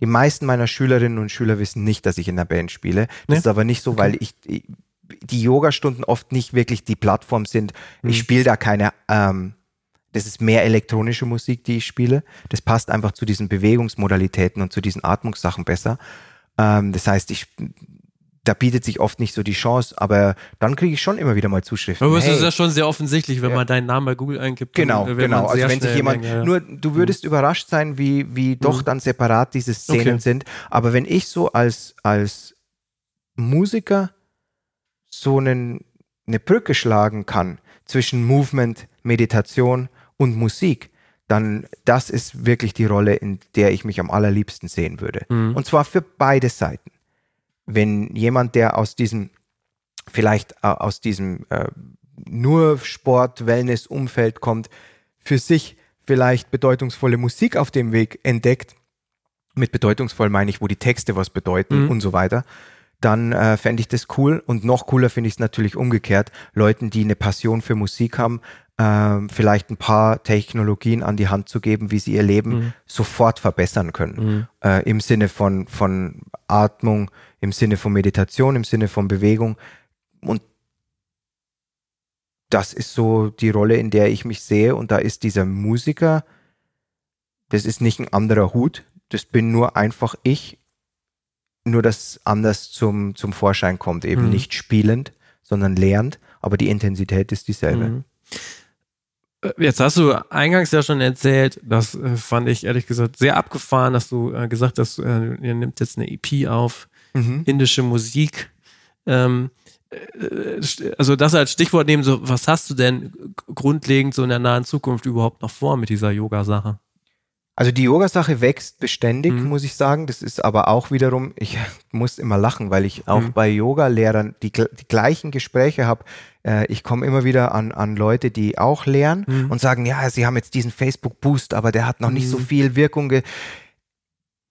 B: die meisten meiner Schülerinnen und Schüler wissen nicht, dass ich in der Band spiele. Das
A: Nee?
B: ist aber nicht so, weil ich, ich die Yogastunden oft nicht wirklich die Plattform sind.
A: Mhm.
B: Ich spiele da keine, ähm, das ist mehr elektronische Musik, die ich spiele. Das passt einfach zu diesen Bewegungsmodalitäten und zu diesen Atmungssachen besser. Ähm, das heißt, ich, da bietet sich oft nicht so die Chance, aber dann kriege ich schon immer wieder mal Zuschriften.
A: Aber es
B: Hey,
A: ist ja schon sehr offensichtlich, wenn
B: Ja.
A: man deinen Namen bei Google eingibt.
B: Genau, genau. Also wenn sich jemand,
A: ja.
B: nur du würdest überrascht sein, wie, wie doch
A: Mhm.
B: dann separat diese Szenen
A: Okay.
B: sind. Aber wenn ich so als, als Musiker so einen eine Brücke schlagen kann zwischen Movement, Meditation und Musik, dann das ist wirklich die Rolle, in der ich mich am allerliebsten sehen würde.
A: Mhm.
B: Und zwar für beide Seiten. Wenn jemand, der aus diesem, vielleicht äh, aus diesem äh, nur Sport, Wellness, Umfeld kommt, für sich vielleicht bedeutungsvolle Musik auf dem Weg entdeckt, mit bedeutungsvoll meine ich, wo die Texte was bedeuten
A: Mhm.
B: und so weiter, dann äh, fände ich das cool. Und noch cooler finde ich es natürlich umgekehrt, Leuten, die eine Passion für Musik haben, ähm, vielleicht ein paar Technologien an die Hand zu geben, wie sie ihr Leben
A: Mhm.
B: sofort verbessern können.
A: Mhm.
B: Äh, Im Sinne von, von Atmung, im Sinne von Meditation, im Sinne von Bewegung. Und das ist so die Rolle, in der ich mich sehe. Und da ist dieser Musiker, das ist nicht ein anderer Hut, das bin nur einfach ich, nur dass anders zum, zum Vorschein kommt. Eben
A: Mhm.
B: nicht spielend, sondern lehrend, aber die Intensität ist dieselbe.
A: Mhm. Äh, Jetzt hast du eingangs ja schon erzählt, das äh, fand ich ehrlich gesagt sehr abgefahren, dass du äh, gesagt hast, äh, ihr nimmt jetzt eine EP auf,
B: Mhm.
A: indische Musik. Ähm, äh, also das als Stichwort nehmen, so, was hast du denn grundlegend so in der nahen Zukunft überhaupt noch vor mit dieser Yoga-Sache?
B: Also die Yoga-Sache wächst beständig,
A: Mhm.
B: muss ich sagen. Das ist aber auch wiederum, ich muss immer lachen, weil ich auch
A: Mhm.
B: bei Yoga-Lehrern die, die gleichen Gespräche habe. Äh, ich komme immer wieder an, an Leute, die auch lehren
A: Mhm.
B: und sagen, ja, sie haben jetzt diesen Facebook-Boost, aber der hat noch nicht so
A: Mhm.
B: viel Wirkung.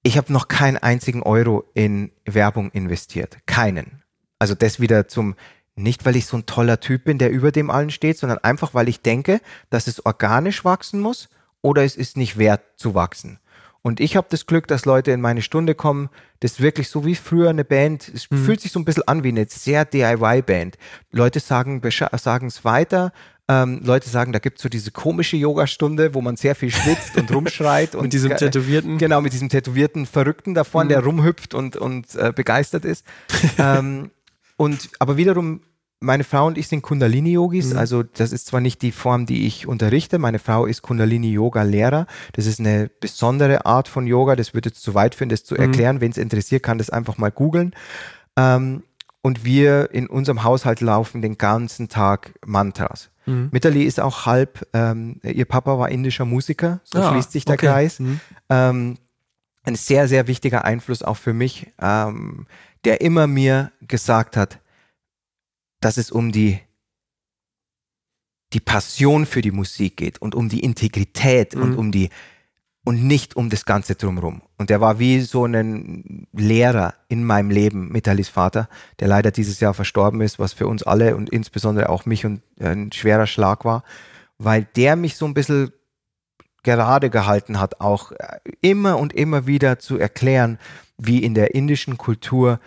B: Ich habe noch keinen einzigen Euro in Werbung investiert. Keinen. Also das wieder zum, nicht weil ich so ein toller Typ bin, der über dem allen steht, sondern einfach, weil ich denke, dass es organisch wachsen muss oder es ist nicht wert zu wachsen. Und ich habe das Glück, dass Leute in meine Stunde kommen, das ist wirklich so wie früher eine Band, es
A: Mhm.
B: fühlt sich so ein bisschen an wie eine sehr DIY-Band. Leute sagen es weiter, ähm, Leute sagen, da gibt es so diese komische Yogastunde, wo man sehr viel schwitzt und rumschreit. und
A: Mit diesem
B: ge-
A: tätowierten.
B: Genau, mit diesem tätowierten Verrückten da vorne,
A: Mhm.
B: der rumhüpft und, und äh, begeistert ist. ähm, und aber wiederum, meine Frau und ich sind Kundalini-Yogis,
A: Mhm.
B: also das ist zwar nicht die Form, die ich unterrichte, meine Frau ist Kundalini-Yoga-Lehrer. Das ist eine besondere Art von Yoga, das wird jetzt zu weit führen, das zu
A: Mhm.
B: erklären. Wen es interessiert, kann das einfach mal googeln. Ähm, und wir in unserem Haushalt laufen den ganzen Tag Mantras.
A: Mhm.
B: Mitterli ist auch halb, ähm, ihr Papa war indischer Musiker, so
A: Ah,
B: schließt sich der
A: okay.
B: Kreis.
A: Mhm.
B: Ähm, ein sehr, sehr wichtiger Einfluss auch für mich, ähm, der immer mir gesagt hat, dass es um die, die Passion für die Musik geht und um die Integrität und
A: Mhm.
B: um die und nicht um das Ganze drumherum. Und der war wie so ein Lehrer in meinem Leben, Mitalis Vater, der leider dieses Jahr verstorben ist, was für uns alle und insbesondere auch mich und äh, ein schwerer Schlag war, weil der mich so ein bisschen gerade gehalten hat, auch äh, immer und immer wieder zu erklären, wie in der indischen Kultur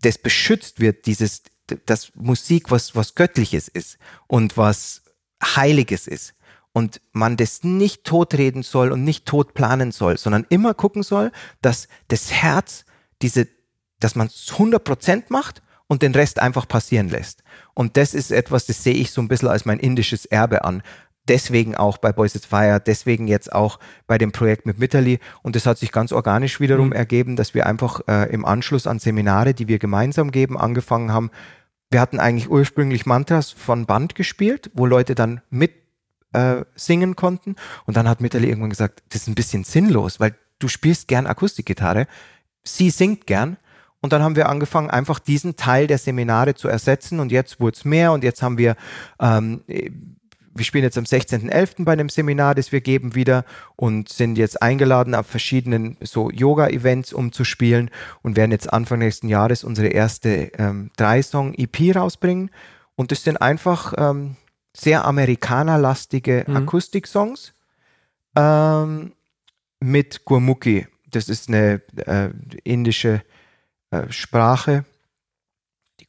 B: das beschützt wird, dieses, dass Musik was, was Göttliches ist und was Heiliges ist. Und man das nicht totreden soll und nicht tot planen soll, sondern immer gucken soll, dass das Herz diese, dass man es 100% macht und den Rest einfach passieren lässt. Und das ist etwas, das sehe ich so ein bisschen als mein indisches Erbe an. Deswegen auch bei Boys at Fire, deswegen jetzt auch bei dem Projekt mit Mitterli. Und das hat sich ganz organisch wiederum
A: Mhm.
B: ergeben, dass wir einfach äh, im Anschluss an Seminare, die wir gemeinsam geben, angefangen haben. Wir hatten eigentlich ursprünglich Mantras von Band gespielt, wo Leute dann mit äh, singen konnten. Und dann hat Mitterli irgendwann gesagt, das ist ein bisschen sinnlos, weil du spielst gern Akustikgitarre, sie singt gern. Und dann haben wir angefangen, einfach diesen Teil der Seminare zu ersetzen. Und jetzt wurde es mehr. Und jetzt haben wir, ähm, wir spielen jetzt am 16.11. bei einem Seminar, das wir geben wieder und sind jetzt eingeladen auf verschiedenen so Yoga-Events, um zu spielen und werden jetzt Anfang nächsten Jahres unsere erste ähm, Drei-Song-EP rausbringen. Und das sind einfach ähm, sehr amerikanerlastige
A: Mhm.
B: Akustik-Songs ähm, mit Gurmukhi. Das ist eine äh, indische äh, Sprache.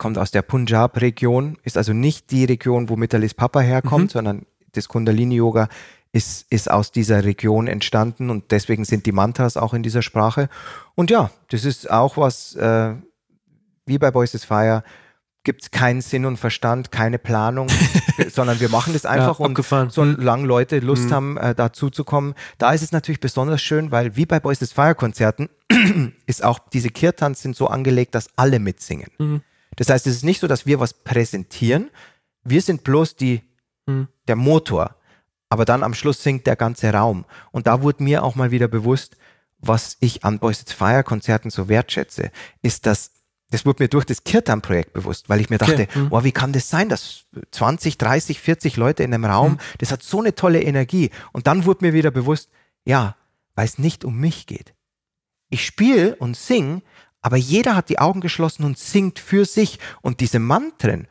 B: Kommt aus der Punjab-Region, ist also nicht die Region, wo Mitalis Papa herkommt,
A: Mhm.
B: sondern das Kundalini-Yoga ist, ist aus dieser Region entstanden und deswegen sind die Mantras auch in dieser Sprache. Und ja, das ist auch was, äh, wie bei Boys is Fire, gibt es keinen Sinn und Verstand, keine Planung, sondern wir machen das einfach
A: ja,
B: und
A: abgefahren.
B: solange Leute Lust
A: Mhm.
B: haben, äh, dazu zu kommen. Da ist es natürlich besonders schön, weil wie bei Boys is Fire Konzerten ist auch diese Kirtans sind so angelegt, dass alle mitsingen.
A: Mhm.
B: Das heißt, es ist nicht so, dass wir was präsentieren. Wir sind bloß die,
A: Hm.
B: der Motor. Aber dann am Schluss singt der ganze Raum. Und da wurde mir auch mal wieder bewusst, was ich an Boys It's Fire Konzerten so wertschätze, ist, dass das wurde mir durch das Kirtan-Projekt bewusst, weil ich mir dachte,
A: Okay, hm.
B: oh, wie kann das sein, dass 20, 30, 40 Leute in einem Raum, das hat so eine tolle Energie. Und dann wurde mir wieder bewusst, ja, weil es nicht um mich geht. Ich spiele und sing, aber jeder hat die Augen geschlossen und singt für sich. Und diese Mantren,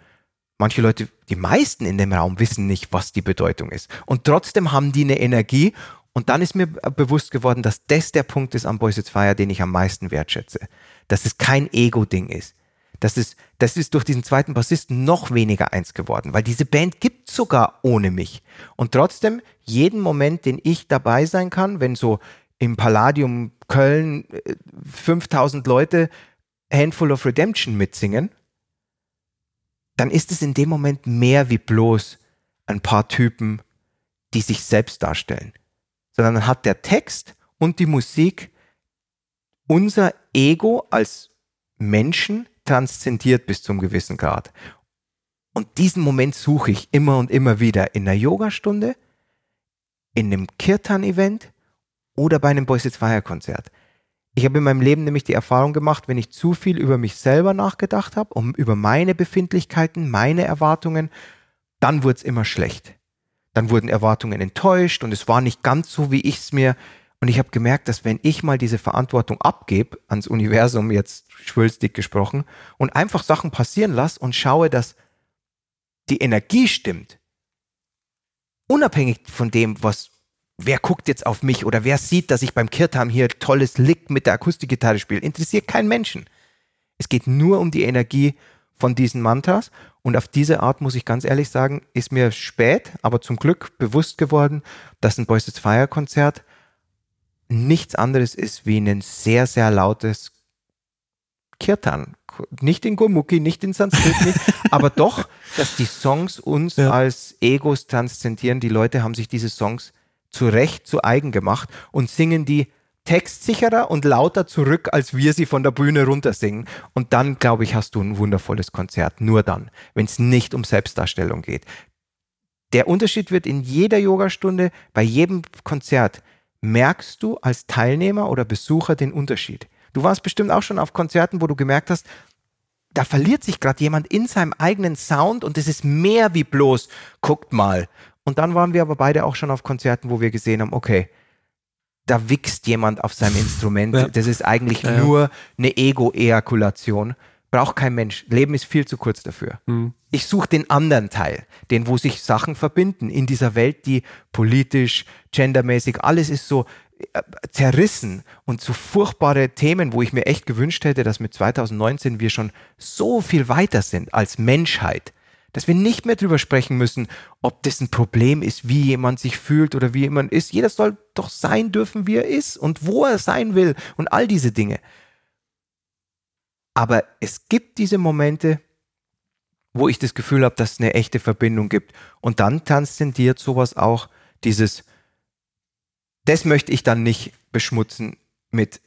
B: manche Leute, die meisten in dem Raum wissen nicht, was die Bedeutung ist. Und trotzdem haben die eine Energie. Und dann ist mir bewusst geworden, dass das der Punkt ist am Boys It's Fire, den ich am meisten wertschätze. Dass es kein Ego-Ding ist. Das ist, das ist durch diesen zweiten Bassisten noch weniger eins geworden, weil diese Band gibt sogar ohne mich. Und trotzdem, jeden Moment, den ich dabei sein kann, wenn so im Palladium Köln äh, 5000 Leute Handful of Redemption mitsingen, dann ist es in dem Moment mehr wie bloß ein paar Typen, die sich selbst darstellen. Sondern dann hat der Text und die Musik unser Ego als Menschen transzendiert bis zum gewissen Grad. Und diesen Moment suche ich immer und immer wieder in einer Yogastunde, in einem Kirtan-Event oder bei einem Boys It's Fire Konzert. Ich habe in meinem Leben nämlich die Erfahrung gemacht, wenn ich zu viel über mich selber nachgedacht habe, um über meine Befindlichkeiten, meine Erwartungen, dann wurde es immer schlecht. Dann wurden Erwartungen enttäuscht und es war nicht ganz so, wie ich es mir. Und ich habe gemerkt, dass wenn ich mal diese Verantwortung abgebe ans Universum, jetzt schwülstig gesprochen, und einfach Sachen passieren lasse und schaue, dass die Energie stimmt, unabhängig von dem, was wer guckt jetzt auf mich oder wer sieht, dass ich beim Kirtan hier tolles Lick mit der Akustikgitarre spiele, interessiert keinen Menschen. Es geht nur um die Energie von diesen Mantras und auf diese Art, muss ich ganz ehrlich sagen, ist mir spät, aber zum Glück bewusst geworden, dass ein Boys Fire Konzert nichts anderes ist wie ein sehr, sehr lautes Kirtan. Nicht in Gurmukhi, nicht in Sanskrit, nicht, aber doch, dass die Songs uns
A: Ja.
B: als Egos transzendieren. Die Leute haben sich diese Songs zu Recht zu eigen gemacht und singen die textsicherer und lauter zurück, als wir sie von der Bühne runter singen. Und dann, glaube ich, hast du ein wundervolles Konzert. Nur dann, wenn es nicht um Selbstdarstellung geht. Der Unterschied wird in jeder Yogastunde, bei jedem Konzert, merkst du als Teilnehmer oder Besucher den Unterschied. Du warst bestimmt auch schon auf Konzerten, wo du gemerkt hast, da verliert sich gerade jemand in seinem eigenen Sound und es ist mehr wie bloß, guckt mal. Und dann waren wir aber beide auch schon auf Konzerten, wo wir gesehen haben, okay, da wichst jemand auf seinem Instrument.
A: Ja.
B: Das ist eigentlich
A: Ja,
B: nur eine Ego-Ejakulation. Braucht kein Mensch. Leben ist viel zu kurz dafür.
A: Hm.
B: Ich suche den anderen Teil, den, wo sich Sachen verbinden in dieser Welt, die politisch, gendermäßig, alles ist so äh, zerrissen und so furchtbare Themen, wo ich mir echt gewünscht hätte, dass mit 2019 wir schon so viel weiter sind als Menschheit, dass wir nicht mehr drüber sprechen müssen, ob das ein Problem ist, wie jemand sich fühlt oder wie jemand ist. Jeder soll doch sein dürfen, wie er ist und wo er sein will und all diese Dinge. Aber es gibt diese Momente, wo ich das Gefühl habe, dass es eine echte Verbindung gibt. Und dann transzendiert sowas auch dieses, das möchte ich dann nicht beschmutzen mit,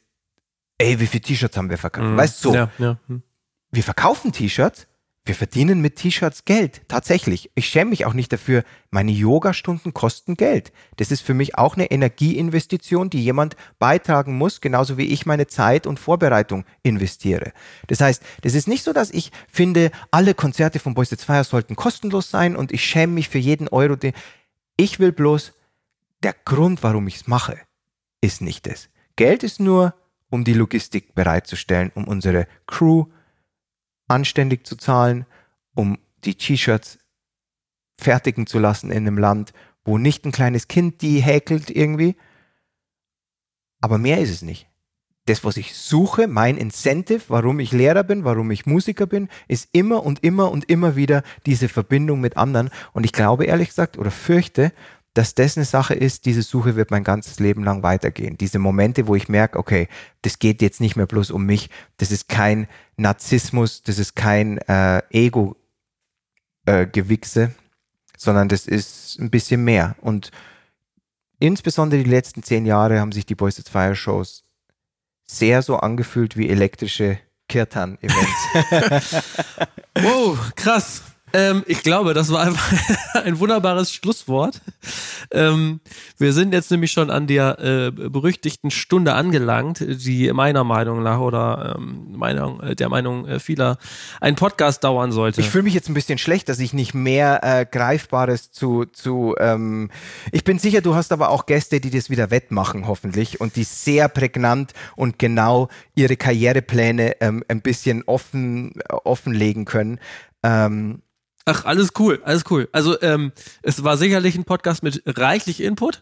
B: ey, wie viele T-Shirts haben wir verkauft?
A: Hm.
B: Weißt du, so,
A: Ja, ja. Hm.
B: wir verkaufen T-Shirts, wir verdienen mit T-Shirts Geld. Tatsächlich. Ich schäme mich auch nicht dafür. Meine Yoga-Stunden kosten Geld. Das ist für mich auch eine Energieinvestition, die jemand beitragen muss, genauso wie ich meine Zeit und Vorbereitung investiere. Das heißt, das ist nicht so, dass ich finde, alle Konzerte von Boys It's sollten kostenlos sein und ich schäme mich für jeden Euro. den- Ich will bloß, der Grund, warum ich es mache, ist nicht das. Geld ist nur, um die Logistik bereitzustellen, um unsere Crew anständig zu zahlen, um die T-Shirts fertigen zu lassen in einem Land, wo nicht ein kleines Kind die häkelt irgendwie. Aber mehr ist es nicht. Das, was ich suche, mein Incentive, warum ich Lehrer bin, warum ich Musiker bin, ist immer und immer und immer wieder diese Verbindung mit anderen. Und ich glaube ehrlich gesagt oder fürchte, dass das eine Sache ist, diese Suche wird mein ganzes Leben lang weitergehen. Diese Momente, wo ich merke, okay, das geht jetzt nicht mehr bloß um mich, das ist kein Narzissmus, das ist kein äh, Ego-Gewichse, sondern das ist ein bisschen mehr. Und insbesondere die letzten zehn Jahre haben sich die Boys It's Fire Shows sehr so angefühlt wie elektrische Kirtan-Events.
A: wow, krass. Ähm, ich glaube, das war einfach ein wunderbares Schlusswort. Ähm, wir sind jetzt nämlich schon an der äh, berüchtigten Stunde angelangt, die meiner Meinung nach oder ähm, Meinung, äh, der Meinung äh, vieler ein Podcast dauern sollte.
B: Ich fühle mich jetzt ein bisschen schlecht, dass ich nicht mehr äh, Greifbares zu, zu ähm, ich bin sicher, du hast aber auch Gäste, die das wieder wettmachen, hoffentlich, und die sehr prägnant und genau ihre Karrierepläne ähm, ein bisschen offen, äh, offenlegen können. Ähm,
A: Ach, alles cool, alles cool. Also ähm, es war sicherlich ein Podcast mit reichlich Input.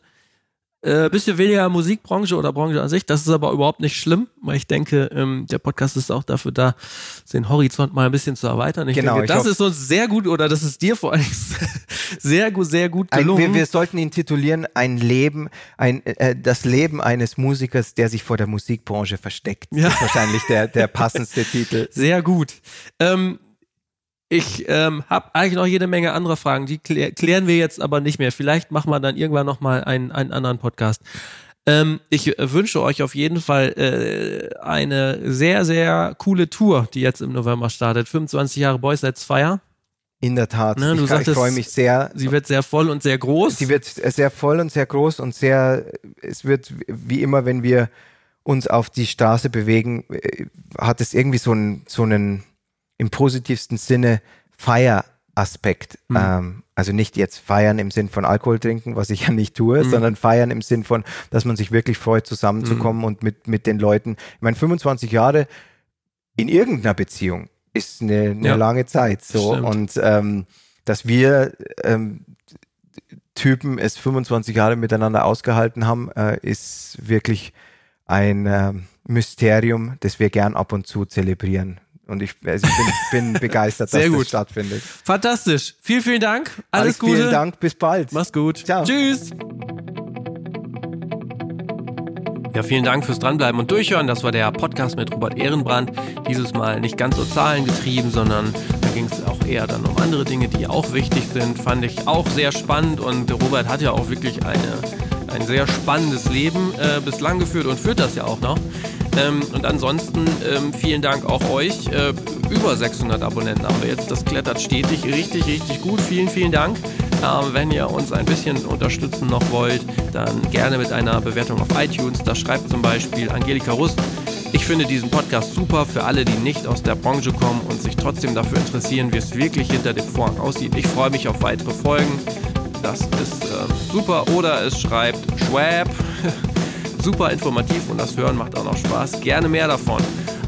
A: Äh, bisschen weniger Musikbranche oder Branche an sich. Das ist aber überhaupt nicht schlimm, weil ich denke, ähm, der Podcast ist auch dafür da, den Horizont mal ein bisschen zu erweitern. Ich
B: Genau,
A: denke, das ist uns sehr gut oder das ist dir vor allem sehr gut, sehr gut
B: Ein,
A: gelungen.
B: wir, wir sollten ihn titulieren, ein Leben, ein, äh, das Leben eines Musikers, der sich vor der Musikbranche versteckt.
A: Ja.
B: Das ist wahrscheinlich der, der passendste Titel.
A: Sehr gut. Ähm, ich ähm, habe eigentlich noch jede Menge anderer Fragen, die klär, klären wir jetzt aber nicht mehr. Vielleicht machen wir dann irgendwann nochmal einen, einen anderen Podcast. Ähm, ich äh, wünsche euch auf jeden Fall äh, eine sehr, sehr coole Tour, die jetzt im November startet. 25 Jahre Boys Let's Fire.
B: In der Tat.
A: Ne, du
B: ich, ich freue mich sehr.
A: Sie wird sehr voll und sehr groß.
B: Sie wird sehr voll und sehr groß und sehr, es wird wie immer, wenn wir uns auf die Straße bewegen, äh, hat es irgendwie so einen, so einen im positivsten Sinne Feieraspekt.
A: Hm.
B: Ähm, also nicht jetzt feiern im Sinn von Alkohol trinken, was ich ja nicht tue,
A: Hm.
B: sondern feiern im Sinn von, dass man sich wirklich freut, zusammenzukommen und mit, mit den Leuten. Ich meine, 25 Jahre in irgendeiner Beziehung ist eine, eine
A: Ja.
B: lange Zeit. So.
A: Stimmt.
B: Und ähm, dass wir ähm, Typen es 25 Jahre miteinander ausgehalten haben, äh, ist wirklich ein ähm, Mysterium, das wir gern ab und zu zelebrieren. Und ich, also ich bin, bin begeistert,
A: Sehr
B: dass
A: gut.
B: das stattfindet.
A: Fantastisch. Vielen, vielen Dank. Alles
B: Alex,
A: Gute.
B: Vielen Dank, bis bald.
A: Mach's gut.
B: Ciao.
A: Tschüss. Ja, vielen Dank fürs Dranbleiben und Durchhören. Das war der Podcast mit Robert Ehrenbrand. Dieses Mal nicht ganz so zahlengetrieben, sondern da ging es auch eher dann um andere Dinge, die auch wichtig sind. Fand ich auch sehr spannend und Robert hat ja auch wirklich eine, ein sehr spannendes Leben äh, bislang geführt und führt das ja auch noch. Ähm, und ansonsten ähm, vielen Dank auch euch. Äh, über 600 Abonnenten haben wir jetzt. Das klettert stetig richtig, richtig gut. Vielen, vielen Dank. Ähm, wenn ihr uns ein bisschen unterstützen noch wollt, dann gerne mit einer Bewertung auf iTunes. Da schreibt zum Beispiel Angelika Rust. Ich finde diesen Podcast super für alle, die nicht aus der Branche kommen und sich trotzdem dafür interessieren, wie es wirklich hinter dem Vorhang aussieht. Ich freue mich auf weitere Folgen. Das ist ähm, super. Oder es schreibt Schwab. super informativ und das Hören macht auch noch Spaß. Gerne mehr davon.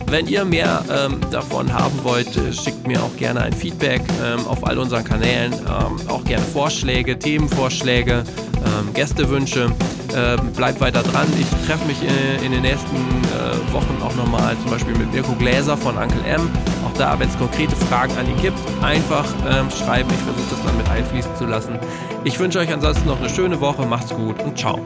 A: Wenn ihr mehr ähm, davon haben wollt, äh, schickt mir auch gerne ein Feedback ähm, auf all unseren Kanälen. Ähm, auch gerne Vorschläge, Themenvorschläge, ähm, Gästewünsche. Ähm, bleibt weiter dran. Ich treffe mich in, in den nächsten äh, Wochen auch nochmal zum Beispiel mit Mirko Gläser von Uncle M. Auch da, wenn es konkrete Fragen an ihn gibt, einfach ähm, schreiben. Ich versuche das dann mit einfließen zu lassen. Ich wünsche euch ansonsten noch eine schöne Woche. Macht's gut und ciao.